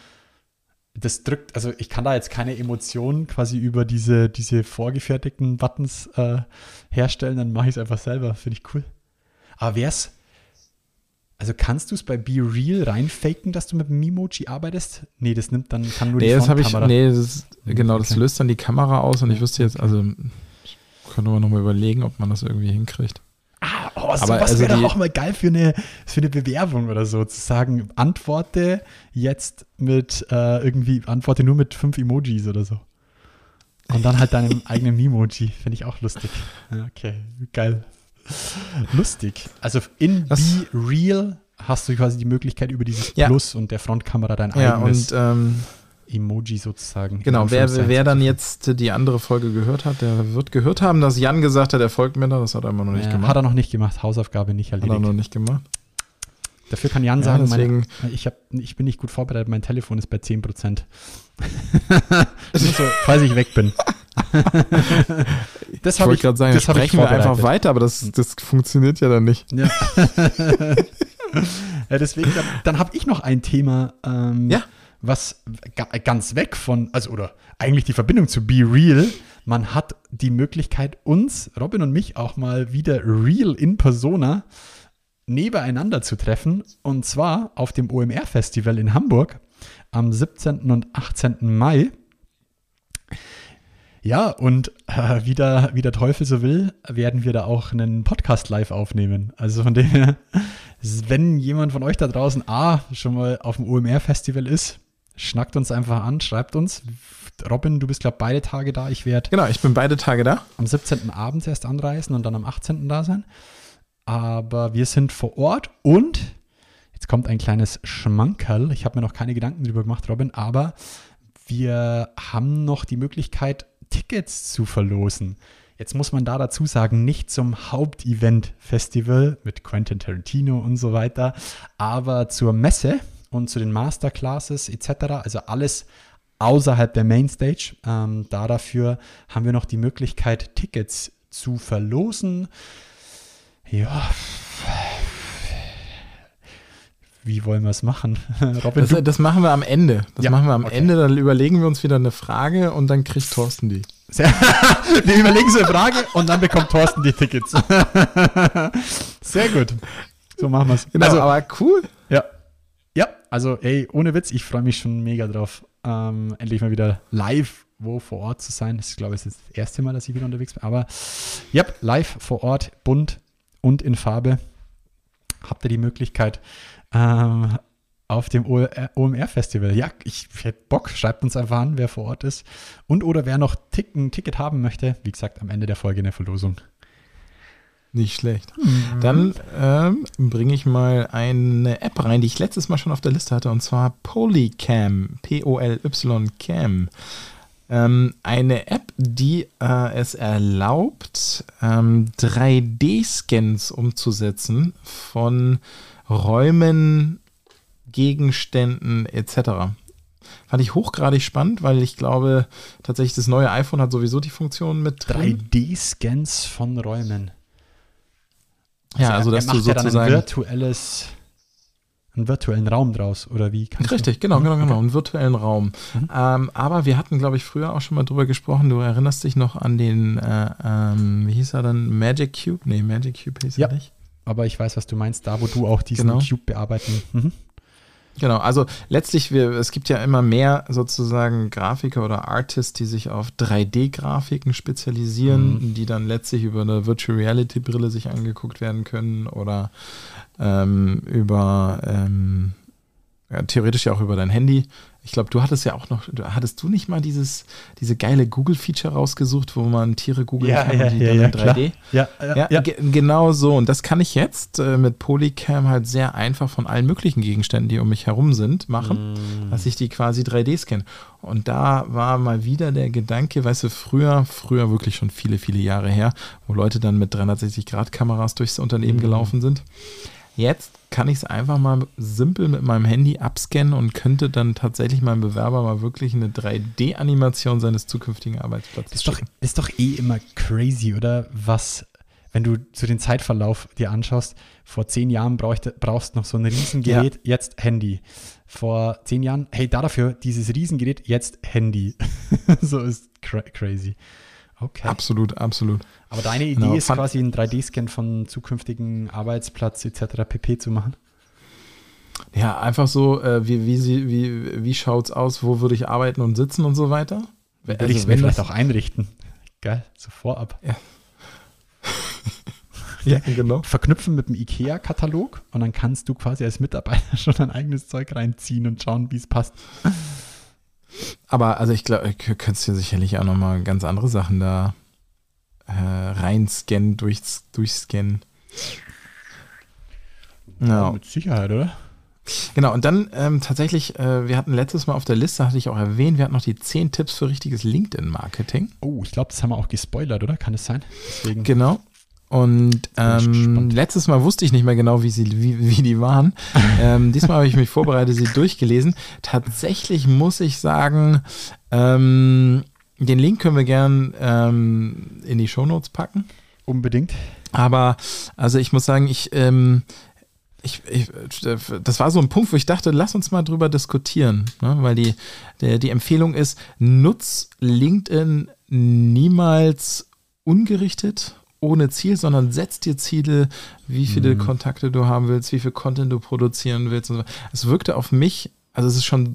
B: das drückt, also ich kann da jetzt keine Emotionen quasi über diese, diese vorgefertigten Buttons äh, herstellen, dann mache ich es einfach selber. Finde ich cool. Aber wär's, also kannst du es bei Be Real reinfaken, dass du mit dem Memoji arbeitest? Nee, das nimmt dann, kann nur
A: Nee,
B: die
A: das habe ich, nee, das ist, genau, das
B: Okay.
A: löst dann die Kamera aus und ich wüsste jetzt, also können wir nochmal überlegen, ob man das irgendwie hinkriegt.
B: Ah, oh, sowas
A: Aber also
B: wäre doch auch mal geil für eine, für eine Bewerbung oder so, zu sagen, antworte jetzt mit äh, irgendwie, antworte nur mit fünf Emojis oder so. Und dann halt deinem eigenen Memoji. Finde ich auch lustig. Okay, geil. Lustig. Also in
A: Das-
B: Be Real hast du quasi die Möglichkeit, über dieses
A: Ja.
B: Plus und der Frontkamera dein
A: Ja,
B: eigenes
A: und ähm,
B: Emoji sozusagen.
A: genau, wer, wer dann jetzt die andere Folge gehört hat, der wird gehört haben, dass Jan gesagt hat, er folgt mir da. Das hat er immer noch nicht
B: Ja,
A: gemacht.
B: Hat er noch nicht gemacht, Hausaufgabe nicht
A: Hat er
B: erledigt.
A: noch nicht gemacht.
B: Dafür kann Jan
A: Ja,
B: sagen,
A: deswegen-
B: mein, ich, hab, ich bin nicht gut vorbereitet, mein Telefon ist bei 10%. Nur so, falls ich weg bin. das
A: Ich
B: habe
A: wollte
B: ich,
A: gerade sagen,
B: das
A: sprechen wir einfach weiter, aber das, das funktioniert ja dann nicht.
B: Ja. ja, deswegen, dann, dann habe ich noch ein Thema, ähm,
A: Ja.
B: was ga, ganz weg von, also oder eigentlich die Verbindung zu Be Real. Man hat die Möglichkeit, uns, Robin und mich, auch mal wieder real in persona nebeneinander zu treffen. Und zwar auf dem OMR-Festival in Hamburg am 17. und 18. Mai. Ja, und äh, wie, der, wie der Teufel so will, werden wir da auch einen Podcast live aufnehmen. Also von dem her, wenn jemand von euch da draußen A, schon mal auf dem OMR-Festival ist, schnackt uns einfach an, schreibt uns. Robin, du bist, glaube beide Tage da. Ich werde
A: Genau, ich bin beide Tage da.
B: am 17. abends erst anreisen und dann am 18. da sein. Aber wir sind vor Ort und jetzt kommt ein kleines Schmankerl. Ich habe mir noch keine Gedanken drüber gemacht, Robin, aber wir haben noch die Möglichkeit, Tickets zu verlosen. Jetzt muss man da dazu sagen, nicht zum Hauptevent-Festival mit Quentin Tarantino und so weiter, aber zur Messe und zu den Masterclasses etc. Also alles außerhalb der Mainstage. Ähm, da dafür haben wir noch die Möglichkeit, Tickets zu verlosen. Ja. Wie wollen wir es machen? Robin,
A: Das, das machen wir am Ende. Das
B: Ja,
A: machen wir am
B: okay.
A: Ende. Dann überlegen wir uns wieder eine Frage und dann kriegt Thorsten die.
B: Wir überlegen so eine Frage und dann bekommt Thorsten die Tickets. Sehr gut. So machen wir es.
A: Genau,
B: also,
A: aber cool.
B: ja. Ja, also, ey, ohne Witz, ich freue mich schon mega drauf, ähm, endlich mal wieder live wo vor Ort zu sein. Das ist, glaube ich, das erste Mal, dass ich wieder unterwegs bin. Aber ja, live vor Ort, bunt und in Farbe. Habt ihr die Möglichkeit ähm, auf dem OMR-Festival? Ja, ich hätte Bock. Schreibt uns einfach an, wer vor Ort ist. Und oder wer noch Tick, ein Ticket haben möchte. Wie gesagt, am Ende der Folge eine Verlosung.
A: Nicht schlecht. Dann ähm, bringe ich mal eine App rein, die ich letztes Mal schon auf der Liste hatte, und zwar Polycam. P-O-L-Y-Cam. Ähm, eine App, die äh, es erlaubt, ähm, 3D-Scans umzusetzen von Räumen, Gegenständen etc. Fand ich hochgradig spannend, weil ich glaube, tatsächlich das neue iPhone hat sowieso die Funktion mit drin.
B: 3D-Scans von Räumen.
A: Ja, also
B: er
A: dass du
B: macht ja dann ein
A: sozusagen.
B: virtuelles, einen virtuellen Raum draus, oder wie?
A: Richtig, genau, genau, genau. Einen virtuellen Raum.
B: Mhm.
A: Ähm, aber wir hatten, glaube ich, früher auch schon mal drüber gesprochen. Du erinnerst dich noch an den, äh, ähm, wie hieß er dann? Magic Cube? Nee, Magic Cube hieß
B: Ja.
A: er nicht.
B: Aber ich weiß, was du meinst, da wo du auch diesen
A: Genau.
B: Cube bearbeiten. Mhm.
A: Genau, also letztlich, wir, es gibt ja immer mehr sozusagen Grafiker oder Artists, die sich auf 3D-Grafiken spezialisieren,
B: Mhm.
A: die dann letztlich über eine Virtual Reality-Brille sich angeguckt werden können oder ähm, über ähm, ja, theoretisch ja auch über dein Handy. Ich glaube, du hattest ja auch noch, du, hattest du nicht mal dieses, diese geile Google-Feature rausgesucht, wo man Tiere googeln kann und die dann in 3D?
B: Ja, ja,
A: Ja,
B: ja.
A: ge- genau so. Und das kann ich jetzt äh, mit Polycam halt sehr einfach von allen möglichen Gegenständen, die um mich herum sind, machen,
B: Mm.
A: dass ich die quasi 3D scanne. Und da war mal wieder der Gedanke, weißt du, früher, früher wirklich schon viele, viele Jahre her, wo Leute dann mit 360-Grad-Kameras durchs Unternehmen
B: Mhm.
A: gelaufen sind. Jetzt kann ich es einfach mal simpel mit meinem Handy abscannen und könnte dann tatsächlich meinem Bewerber mal wirklich eine 3D-Animation seines zukünftigen Arbeitsplatzes
B: Ist doch,
A: schicken.
B: ist doch eh immer crazy, oder? Was, wenn du zu den Zeitverlauf dir anschaust, vor zehn Jahren brauchte, brauchst du noch so ein Riesengerät, jetzt Handy. Vor zehn Jahren, hey, da dafür, dieses Riesengerät, jetzt Handy. so ist cra crazy. Okay.
A: Absolut, absolut.
B: Aber deine Idee
A: Genau,
B: ist quasi einen 3D-Scan von zukünftigen Arbeitsplatz etc. pp. zu machen.
A: Ja, einfach so, äh, wie, wie, wie, wie schaut's aus, wo würde ich arbeiten und sitzen und so weiter.
B: Würde ich es mir vielleicht auch einrichten. Geil, so vorab.
A: Ja, genau.
B: Verknüpfen mit dem IKEA-Katalog und dann kannst du quasi als Mitarbeiter schon dein eigenes Zeug reinziehen und schauen, wie es passt.
A: Aber also ich glaube, du könntest dir sicherlich auch nochmal ganz andere Sachen da äh, reinscannen, durch, durchscannen. Ja.
B: Mit Sicherheit, oder?
A: Genau, und dann ähm, tatsächlich, äh, wir hatten letztes Mal auf der Liste, hatte ich auch erwähnt, wir hatten noch die 10 Tipps für richtiges LinkedIn-Marketing.
B: Oh, ich glaube, das haben wir auch gespoilert, oder? Kann es sein? Deswegen.
A: Genau. Und ähm, letztes Mal wusste ich nicht mehr genau, wie, sie, wie, wie die waren. ähm, diesmal habe ich mich vorbereitet, sie durchgelesen. Tatsächlich muss ich sagen, ähm, den Link können wir gern ähm, in die Shownotes packen.
B: Unbedingt.
A: Aber also ich muss sagen, ich, ähm, ich, ich, das war so ein Punkt, wo ich dachte, lass uns mal drüber diskutieren, ne? weil die, der, die Empfehlung ist, nutz LinkedIn niemals ungerichtet, ohne Ziel, sondern setz dir Ziele, wie viele Kontakte du haben willst, wie viel Content du produzieren willst. Und so. Es wirkte auf mich, also es ist schon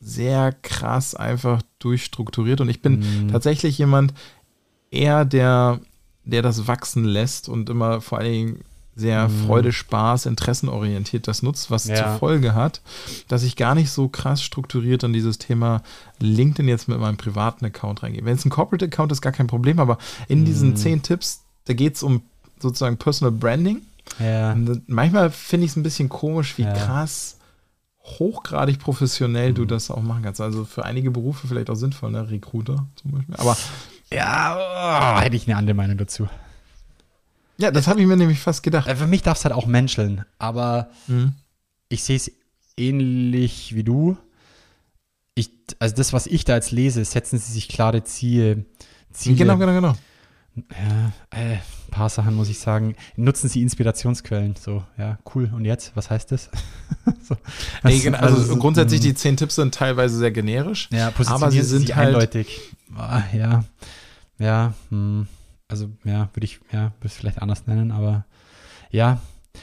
A: sehr krass einfach durchstrukturiert und ich bin tatsächlich jemand eher der, der das wachsen lässt und immer vor allen Dingen sehr Freude, Spaß, interessenorientiert das nutzt, was
B: Ja.
A: zur Folge hat, dass ich gar nicht so krass strukturiert an dieses Thema LinkedIn jetzt mit meinem privaten Account reingehe. Wenn es ein Corporate Account ist, gar kein Problem, aber in diesen zehn Tipps, da geht es um sozusagen Personal Branding.
B: Ja.
A: Manchmal finde ich es ein bisschen komisch, wie
B: Ja.
A: krass hochgradig professionell du das auch machen kannst. Also für einige Berufe vielleicht auch sinnvoll, ne? Recruiter zum Beispiel. Aber
B: Ja, oh, hätte ich eine andere Meinung dazu.
A: ja, das habe ich mir nämlich fast gedacht.
B: Äh, Für mich darf es halt auch menscheln, aber
A: Mhm.
B: ich sehe es ähnlich wie du. Ich, also das, was ich da jetzt lese, setzen sie sich klare Ziele. Ziele.
A: Genau, genau, genau.
B: Ja, äh, ein paar Sachen muss ich sagen. Nutzen Sie Inspirationsquellen. So, ja, cool. Und jetzt? Was heißt das? so,
A: Nee,
B: das-
A: genau, also,
B: so-
A: grundsätzlich
B: mh.
A: die zehn Tipps sind teilweise sehr generisch.
B: Ja,
A: aber sie
B: Sie
A: sind
B: sich
A: halt-
B: eindeutig. Ah, ja, ja, hm. also ja, würde ich, ja, würde es vielleicht anders nennen, aber ja,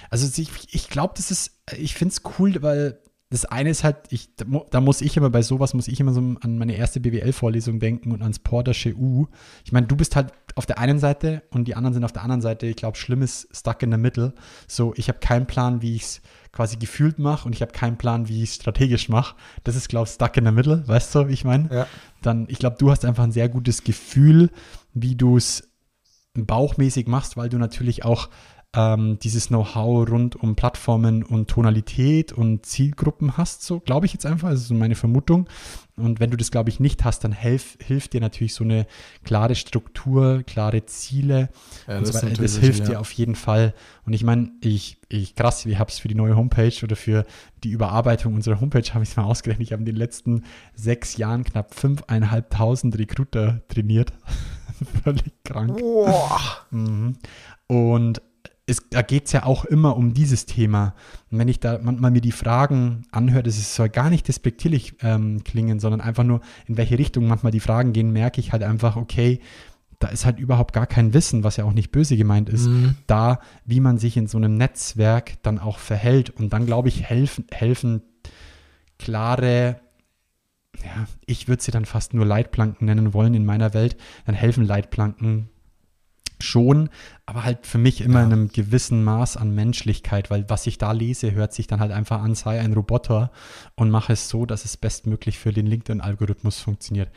B: also ich, ich glaube, das ist, ich finde es cool, weil das eine ist halt, ich, da muss ich immer bei sowas, muss ich immer so an meine erste BWL-Vorlesung denken und ans Portersche U. Ich meine, du bist halt auf der einen Seite und die anderen sind auf der anderen Seite. Ich glaube, schlimm ist stuck in the middle. So, ich habe keinen Plan, wie ich es quasi gefühlt mache und ich habe keinen Plan, wie ich es strategisch mache. Das ist, glaube ich, stuck in the middle, weißt du, wie ich meine?
A: Ja.
B: Dann, ich glaube, du hast einfach ein sehr gutes Gefühl, wie du es bauchmäßig machst, weil du natürlich auch ähm, dieses Know-how rund um Plattformen und Tonalität und Zielgruppen hast, so glaube ich jetzt einfach, das ist so meine Vermutung. Und wenn du das, glaube ich, nicht hast, dann helf, hilft dir natürlich so eine klare Struktur, klare Ziele.
A: Ja,
B: und
A: das natürlich
B: das hilft
A: wichtig,
B: dir
A: ja.
B: auf jeden Fall. Und ich meine, ich, ich krass, ich habe es für die neue Homepage oder für die Überarbeitung unserer Homepage, habe ich es mal ausgerechnet. Ich habe in den letzten sechs Jahren knapp 5.500 Recruiter trainiert. Völlig krank. Mhm. Und es, da geht es ja auch immer um dieses Thema. Und wenn ich da manchmal mir die Fragen anhöre, das soll gar nicht despektierlich ähm, klingen, sondern einfach nur, in welche Richtung manchmal die Fragen gehen, merke ich halt einfach, okay, da ist halt überhaupt gar kein Wissen, was ja auch nicht böse gemeint ist,
A: Mhm.
B: da, wie man sich in so einem Netzwerk dann auch verhält. Und dann, glaube ich, helfen, helfen klare, ja, ich würde sie dann fast nur Leitplanken nennen wollen in meiner Welt, dann helfen Leitplanken schon, aber halt für mich immer in einem gewissen Maß an Menschlichkeit, weil was ich da lese, hört sich dann halt einfach an, sei ein Roboter und mache es so, dass es bestmöglich für den LinkedIn-Algorithmus funktioniert.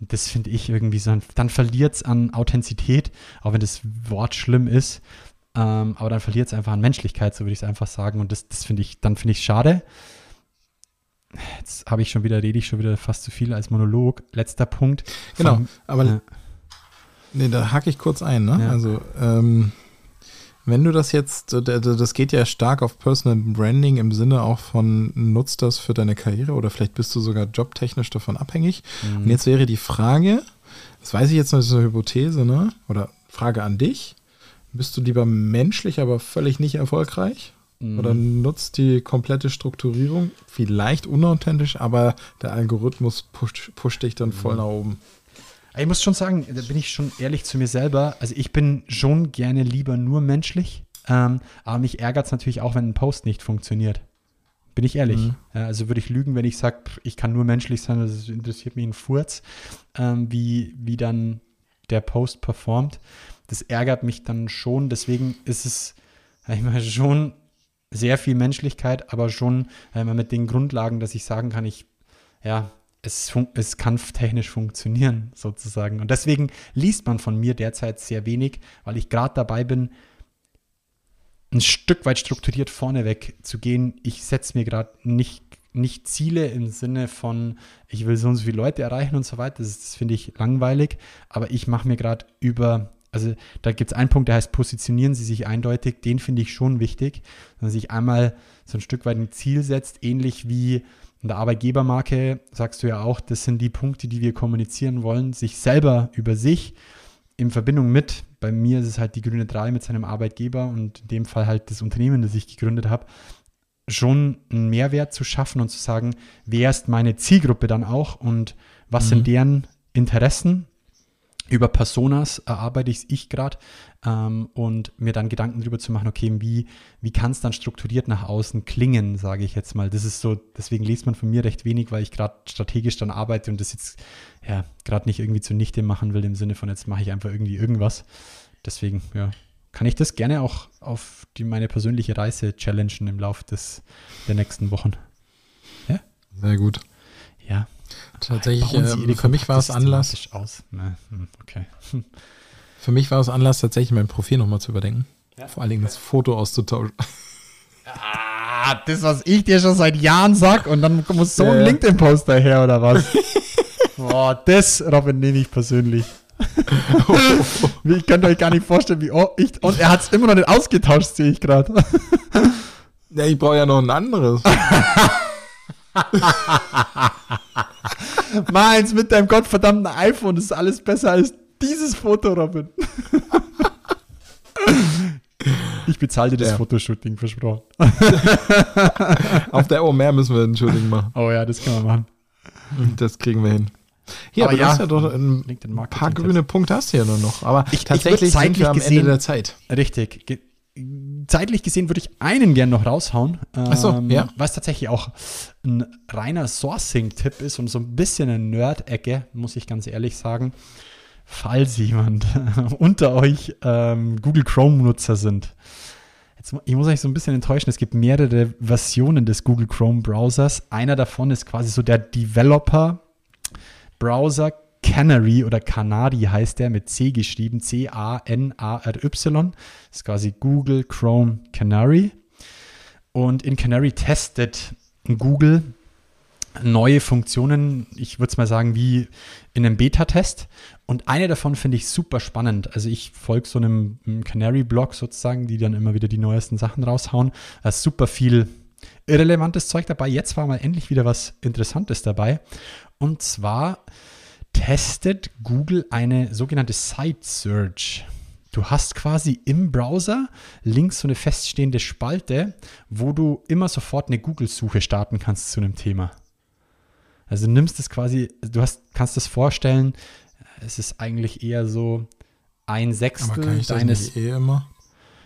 B: Und Das finde ich irgendwie so, dann verliert es an Authentizität, auch wenn das Wort schlimm ist, ähm, aber dann verliert es einfach an Menschlichkeit, so würde ich es einfach sagen. Und das, das finde ich, dann finde ich schade. Jetzt habe ich schon wieder, rede ich schon wieder fast zu viel als Monolog. Letzter Punkt.
A: Genau,
B: Vom-
A: aber
B: ja.
A: Nee, da hake ich kurz ein. Ne?
B: Ja.
A: Also, ähm, wenn du das jetzt, das geht ja stark auf Personal Branding im Sinne auch von, nutzt das für deine Karriere oder vielleicht bist du sogar jobtechnisch davon abhängig.
B: Mhm.
A: Und jetzt wäre die Frage, das weiß ich jetzt noch, das ist eine Hypothese, ne? oder Frage an dich, bist du lieber menschlich, aber völlig nicht erfolgreich?
B: Mhm.
A: Oder nutzt die komplette Strukturierung, vielleicht unauthentisch, aber der Algorithmus pusht, pusht dich dann
B: Mhm.
A: voll nach oben.
B: Ich muss schon sagen, da bin ich schon ehrlich zu mir selber. Also ich bin schon gerne lieber nur menschlich, ähm, aber mich ärgert es natürlich auch, wenn ein Post nicht funktioniert. Bin ich ehrlich.
A: Mhm.
B: Ja, also würde ich lügen, wenn ich sage, ich kann nur menschlich sein, das interessiert mich ein Furz, ähm, wie, wie dann der Post performt. Das ärgert mich dann schon. Deswegen ist es, ich schon sehr viel Menschlichkeit, aber schon einmal mit den Grundlagen, dass ich sagen kann, ich, ja, es, fun- es kann technisch funktionieren, sozusagen. Und deswegen liest man von mir derzeit sehr wenig, weil ich gerade dabei bin, ein Stück weit strukturiert vorneweg zu gehen. Ich setze mir gerade nicht, nicht Ziele im Sinne von, ich will so und so viele Leute erreichen und so weiter. Das, das finde ich langweilig. Aber ich mache mir gerade über, also da gibt es einen Punkt, der heißt, positionieren Sie sich eindeutig. Den finde ich schon wichtig, dass man sich einmal so ein Stück weit ein Ziel setzt, ähnlich wie in der Arbeitgebermarke, sagst du ja auch, das sind die Punkte, die wir kommunizieren wollen, sich selber über sich in Verbindung mit, bei mir ist es halt die grüne 3 mit seinem Arbeitgeber und in dem Fall halt das Unternehmen, das ich gegründet habe, schon einen Mehrwert zu schaffen und zu sagen, wer ist meine Zielgruppe dann auch und was
A: Mhm.
B: sind deren Interessen. Über Personas erarbeite ich ich gerade ähm, und mir dann Gedanken darüber zu machen, okay, wie, wie kann es dann strukturiert nach außen klingen, sage ich jetzt mal. Das ist so, deswegen liest man von mir recht wenig, weil ich gerade strategisch dann arbeite und das jetzt ja gerade nicht irgendwie zunichte machen will, im Sinne von jetzt mache ich einfach irgendwie irgendwas. Deswegen, ja, kann ich das gerne auch auf die, meine persönliche Reise challengen im Laufe des, der nächsten Wochen.
A: Sehr gut.
B: Ja.
A: Tatsächlich, äh, für mich war es Anlass,
B: Aus. Ne, hm, okay.
A: für mich war es Anlass, tatsächlich mein Profil nochmal zu überdenken. Vor allen Dingen das Foto auszutauschen.
B: Ah, das, was ich dir schon seit Jahren sag und dann muss so
A: Ja,
B: ein
A: ja.
B: LinkedIn-Poster her oder was? Boah, das, Robin, nehme ich persönlich. Ich könnt euch gar nicht vorstellen, wie oh, ich. Und er hat es immer noch nicht ausgetauscht, sehe ich gerade.
A: Ja, ich brauche ja noch ein anderes.
B: Meins mit deinem gottverdammten iPhone, das ist alles besser als dieses Foto, Robin. Ich bezahle dir das
A: Ja.
B: Fotoshooting, versprochen.
A: Auf der OMR müssen wir entschuldigen machen.
B: Oh ja, das können wir machen.
A: Das kriegen wir hin. Hier,
B: Aber
A: aber,
B: ja,
A: du hast ja doch ein paar grüne Punkte hast du ja nur noch. Aber
B: Ich- ich
A: tatsächlich
B: würd
A: sind wir am
B: zeitlich
A: Ende
B: gesehen-
A: der Zeit.
B: Richtig. Ge zeitlich gesehen würde ich einen gern noch raushauen. Ähm,
A: so, ja.
B: Was tatsächlich auch ein reiner Sourcing-Tipp ist und so ein bisschen eine Nerd-Ecke, muss ich ganz ehrlich sagen. Falls jemand unter euch ähm, Google Chrome-Nutzer sind. Jetzt, ich muss euch so ein bisschen enttäuschen, es gibt mehrere Versionen des Google Chrome-Browsers. Einer davon ist quasi so der Developer-Browser Canary oder Canary heißt der mit C geschrieben, C-A-N-A-R-Y. Das ist quasi Google Chrome Canary. Und in Canary testet Google neue Funktionen, ich würde es mal sagen, wie in einem Beta-Test. Und eine davon finde ich super spannend. Also ich folge so einem Canary-Blog sozusagen, die dann immer wieder die neuesten Sachen raushauen. Da ist super viel irrelevantes Zeug dabei. Jetzt war mal endlich wieder was Interessantes dabei. Und zwar testet Google eine sogenannte Site Search. Du hast quasi im Browser links so eine feststehende Spalte, wo du immer sofort eine Google-Suche starten kannst zu einem Thema. Also nimmst es quasi, du hast, kannst es vorstellen, es ist eigentlich eher so ein
A: Aber
B: Sechstel
A: kann ich das
B: deines
A: nicht eh immer?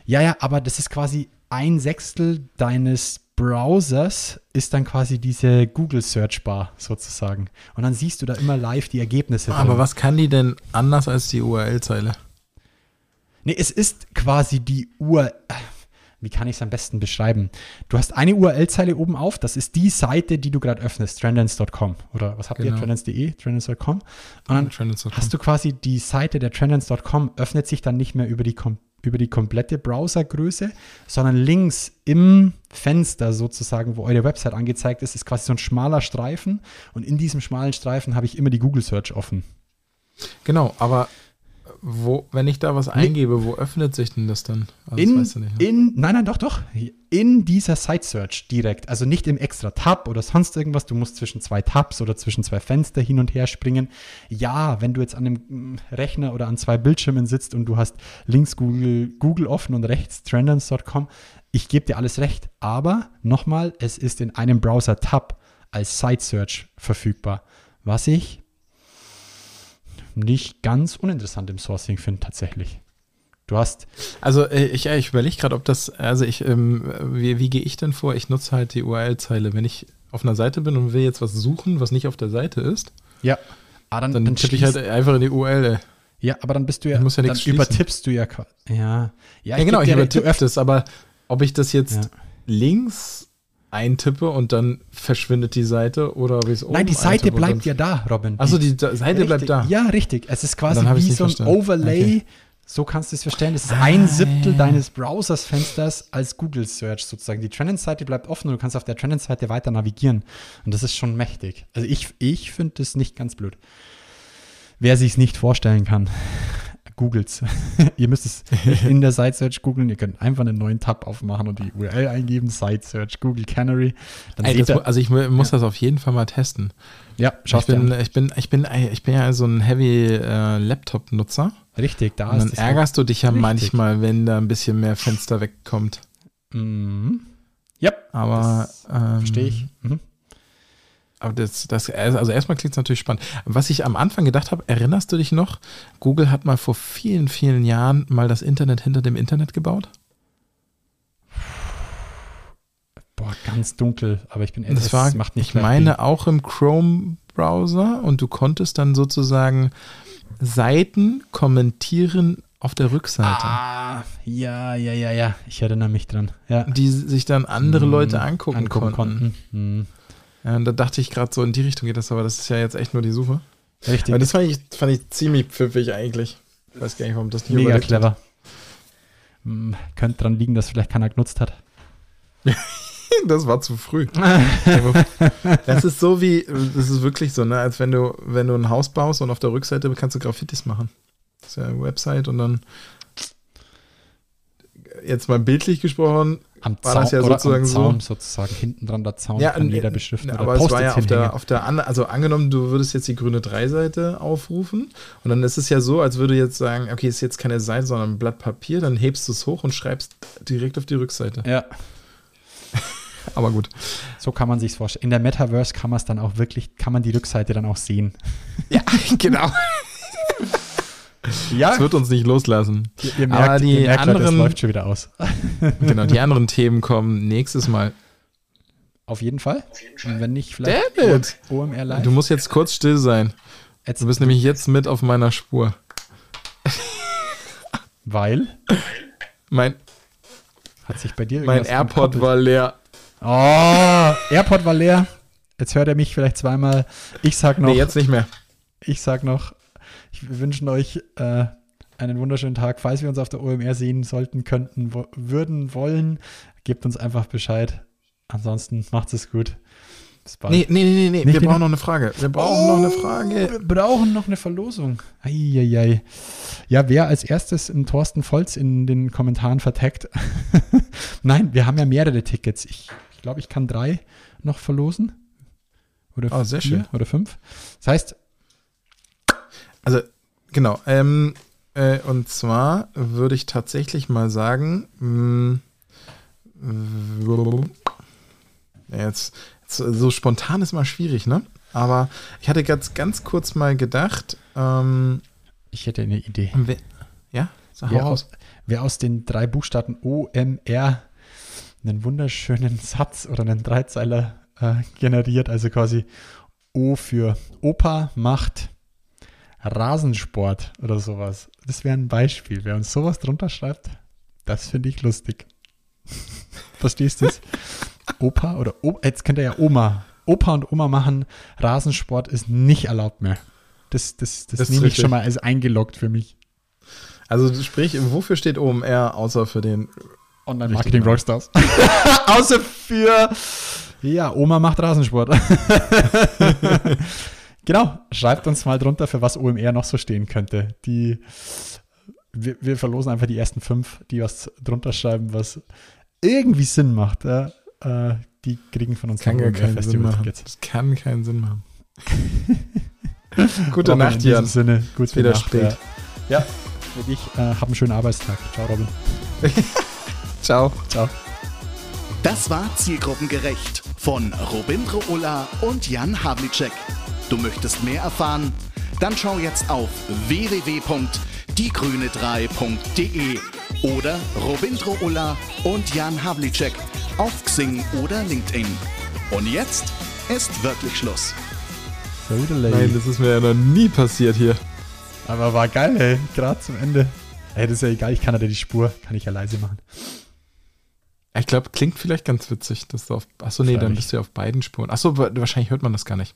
B: ja, ja, aber das ist quasi ein Sechstel deines Browsers ist dann quasi diese Google Search Bar sozusagen. Und dann siehst du da immer live die Ergebnisse.
A: Aber
B: drin.
A: was kann die denn anders als die URL-Zeile?
B: Nee, es ist quasi die URL. Wie kann ich es am besten beschreiben? Du hast eine URL-Zeile oben auf, das ist die Seite, die du gerade öffnest, trendance.com. Oder was habt ihr?
A: Genau.
B: Trendance.de, trendance.com. Und dann
A: Trendance.com.
B: hast du quasi die Seite der trendance.com, öffnet sich dann nicht mehr über die, über die komplette Browsergröße, sondern links im Fenster sozusagen, wo eure Website angezeigt ist, ist quasi so ein schmaler Streifen. Und in diesem schmalen Streifen habe ich immer die Google Search offen.
A: Genau, aber wo, wenn ich da was eingebe, wo öffnet sich denn das dann? Also das
B: in,
A: weißt du nicht, ne?
B: in, nein, nein, doch, doch. In dieser Site Search direkt. Also nicht im extra Tab oder sonst irgendwas. Du musst zwischen zwei Tabs oder zwischen zwei Fenster hin und her springen. Ja, wenn du jetzt an einem mm, Rechner oder an zwei Bildschirmen sitzt und du hast links Google, Google offen und rechts trendance.com, ich gebe dir alles recht. Aber nochmal, es ist in einem Browser-Tab als Site Search verfügbar. Was ich nicht ganz uninteressant im Sourcing finde, tatsächlich. Du hast
A: Also äh, ich, ja, ich überlege gerade, ob das, also ich, ähm, wie, wie gehe ich denn vor? Ich nutze halt die URL-Zeile. Wenn ich auf einer Seite bin und will jetzt was suchen, was nicht auf der Seite ist,
B: Ja. Ah, dann,
A: dann,
B: dann,
A: tippe ich halt einfach in die URL.
B: Ja, aber dann bist du ja,
A: ja
B: dann
A: schließen.
B: übertippst du ja. qua- Ja, ja,
A: Ja, genau, ich übertippe das, aber ob ich das jetzt
B: Ja.
A: links eintippe und dann verschwindet die Seite oder ich es oben
B: Nein, die Seite bleibt ja da, Robin.
A: Achso, die Da- Seite
B: richtig,
A: bleibt da.
B: Ja, richtig. Es ist quasi wie so ein
A: verstanden.
B: Overlay.
A: Okay.
B: So kannst du es verstehen. Es ist
A: Ah,
B: ein Siebtel
A: ja.
B: deines Browsers-Fensters als Google Search sozusagen. Die Trendance-Seite bleibt offen und du kannst auf der Trendance-Seite weiter navigieren. Und das ist schon mächtig. Also ich, ich finde das nicht ganz blöd. Wer sich es nicht vorstellen kann, googelt's. ihr müsst es in der Site Search googeln. Ihr könnt einfach einen neuen Tab aufmachen und die URL eingeben, Site Search, Google Canary. Dann
A: Ey, das, also ich mu- muss das auf jeden Fall mal testen.
B: ja,
A: Ich
B: schaut
A: bin,
B: an.
A: ich, bin, ich, bin, ich bin ja so ein Heavy äh, Laptop-Nutzer.
B: Richtig, da
A: Und dann
B: ist es
A: ärgerst du dich ja
B: Richtig.
A: manchmal, wenn da ein bisschen mehr Fenster wegkommt.
B: Mhm. Ja,
A: Aber ähm,
B: verstehe ich.
A: Aber das, das, also erstmal klingt es natürlich spannend. Was ich am Anfang gedacht habe, erinnerst du dich noch? Google hat mal vor vielen, vielen Jahren mal das Internet hinter dem Internet gebaut.
B: Boah, ganz dunkel, aber ich bin ehrlich,
A: Das war,
B: macht nicht
A: ich meine, auch im Chrome-Browser und du konntest dann sozusagen Seiten kommentieren auf der Rückseite,
B: Ah, ja, ja, ja, ja. Ich erinnere mich dran. Ja.
A: die sich dann andere Leute
B: Mhm.
A: angucken, konnten.
B: Mhm.
A: Ja, da dachte ich gerade so, in die Richtung geht das, aber das ist ja jetzt echt nur die Suche.
B: Richtig.
A: Aber das fand ich, fand ich ziemlich pfiffig eigentlich. Ich weiß gar nicht, warum das nicht
B: Mega clever. Hm, könnte dran liegen, dass vielleicht keiner genutzt hat.
A: Das war zu früh. das ist so wie, das ist wirklich so, ne, als wenn du, wenn du ein Haus baust und auf der Rückseite kannst du Graffitis machen. Das ist ja eine Website und dann jetzt mal bildlich gesprochen,
B: Am
A: War das ja sozusagen
B: am
A: so?
B: Zaun sozusagen. Hinten dran der Zaun
A: ja,
B: kann
A: äh,
B: jeder beschriften.
A: ja,
B: oder
A: aber es war ja auf der, auf der anderen, also angenommen, du würdest jetzt die grüne 3-Seite aufrufen und dann ist es ja so, als würde jetzt sagen, okay, ist jetzt keine Seite, sondern ein Blatt Papier, dann hebst du es hoch und schreibst direkt auf die Rückseite.
B: Ja,
A: Aber gut.
B: so kann man sich vorstellen. In der Metaverse kann man es dann auch wirklich, kann man die Rückseite dann auch sehen.
A: Ja, genau.
B: Ja,
A: Es wird uns nicht loslassen.
B: ihr, ihr
A: aber
B: merkt,
A: die
B: ihr merkt Leute,
A: anderen-
B: läuft schon wieder aus.
A: Genau, die anderen Themen kommen nächstes Mal.
B: Auf jeden Fall. Und wenn nicht, vielleicht
A: Damn it.
B: OMR live.
A: Du musst jetzt kurz still sein.
B: Jetzt,
A: Du bist nämlich jetzt mit auf meiner Spur.
B: weil
A: Mein,
B: hat sich bei dir
A: mein AirPod
B: entkoppelt?
A: war leer.
B: Oh, AirPod war leer. Jetzt hört er mich vielleicht zweimal. Ich sag noch,
A: Nee, jetzt nicht mehr.
B: ich sag noch, wir wünschen euch äh, einen wunderschönen Tag. Falls wir uns auf der OMR sehen sollten, könnten, wo, würden, wollen, gebt uns einfach Bescheid. Ansonsten macht es gut. Bis bald.
A: Nee, nee, nee, nee, nee. Wir brauchen noch eine Frage. Wir brauchen noch eine Frage.
B: Wir brauchen noch eine Verlosung. Eieiei. Ja, wer als erstes in Thorsten Volz in den Kommentaren vertagt? Nein, wir haben ja mehrere Tickets. Ich, ich glaube, ich kann drei noch verlosen. Oder
A: Oh, sehr
B: vier oder fünf. Das heißt,
A: Also, genau. Ähm, Äh, und zwar würde ich tatsächlich mal sagen, mh, jetzt, jetzt so spontan ist mal schwierig, ne? Aber ich hatte ganz, ganz kurz mal gedacht, ähm,
B: Ich hätte eine Idee.
A: wer, ja, sag
B: Wer aus, wer aus den drei Buchstaben OMR einen wunderschönen Satz oder einen Dreizeiler äh, generiert, also quasi O für Opa macht Rasensport oder sowas. Das wäre ein Beispiel. Wer uns sowas drunter schreibt, das finde ich lustig. Verstehst du es? Opa oder o jetzt könnte ja Oma. Opa und Oma machen Rasensport ist nicht erlaubt mehr. Das, das, das,
A: Das
B: nehme ich schon mal als eingeloggt für mich.
A: Also sprich, wofür steht OMR außer für den
B: Online-Marketing Rockstars. Außer für, ja, Oma macht Rasensport. genau, schreibt uns mal drunter, für was OMR noch so stehen könnte. Die, wir, wir verlosen einfach die ersten fünf, die was drunter schreiben, was irgendwie Sinn macht. Ja. Äh, die kriegen von uns
A: kann gar keinen Sinn machen. Das kann keinen Sinn machen. Gute
B: Robin,
A: Nacht,
B: in diesem
A: Jan.
B: Sinne, gute
A: wieder
B: Nacht.
A: spät.
B: Ja, ja. und ich äh, habe einen schönen Arbeitstag. Ciao, Robin.
A: Ciao.
B: Ciao.
F: Das war Zielgruppengerecht von Robindro Ulla und Jan Havlicek. Du möchtest mehr erfahren? Dann schau jetzt auf www.diegrüne3.de oder Robindro Ulla und Jan Havlicek auf Xing oder LinkedIn. Und jetzt ist wirklich Schluss.
A: Nein, das ist mir ja noch nie passiert hier.
B: Aber war geil, ey. Gerade zum Ende. Ey, das ist ja egal, ich kann ja die Spur, kann ich ja leise machen.
A: Ich glaube, klingt vielleicht ganz witzig, dass du auf. Achso, nee, dann
B: Freilich.
A: bist du ja auf beiden Spuren. Achso, wa- wahrscheinlich hört man das gar nicht.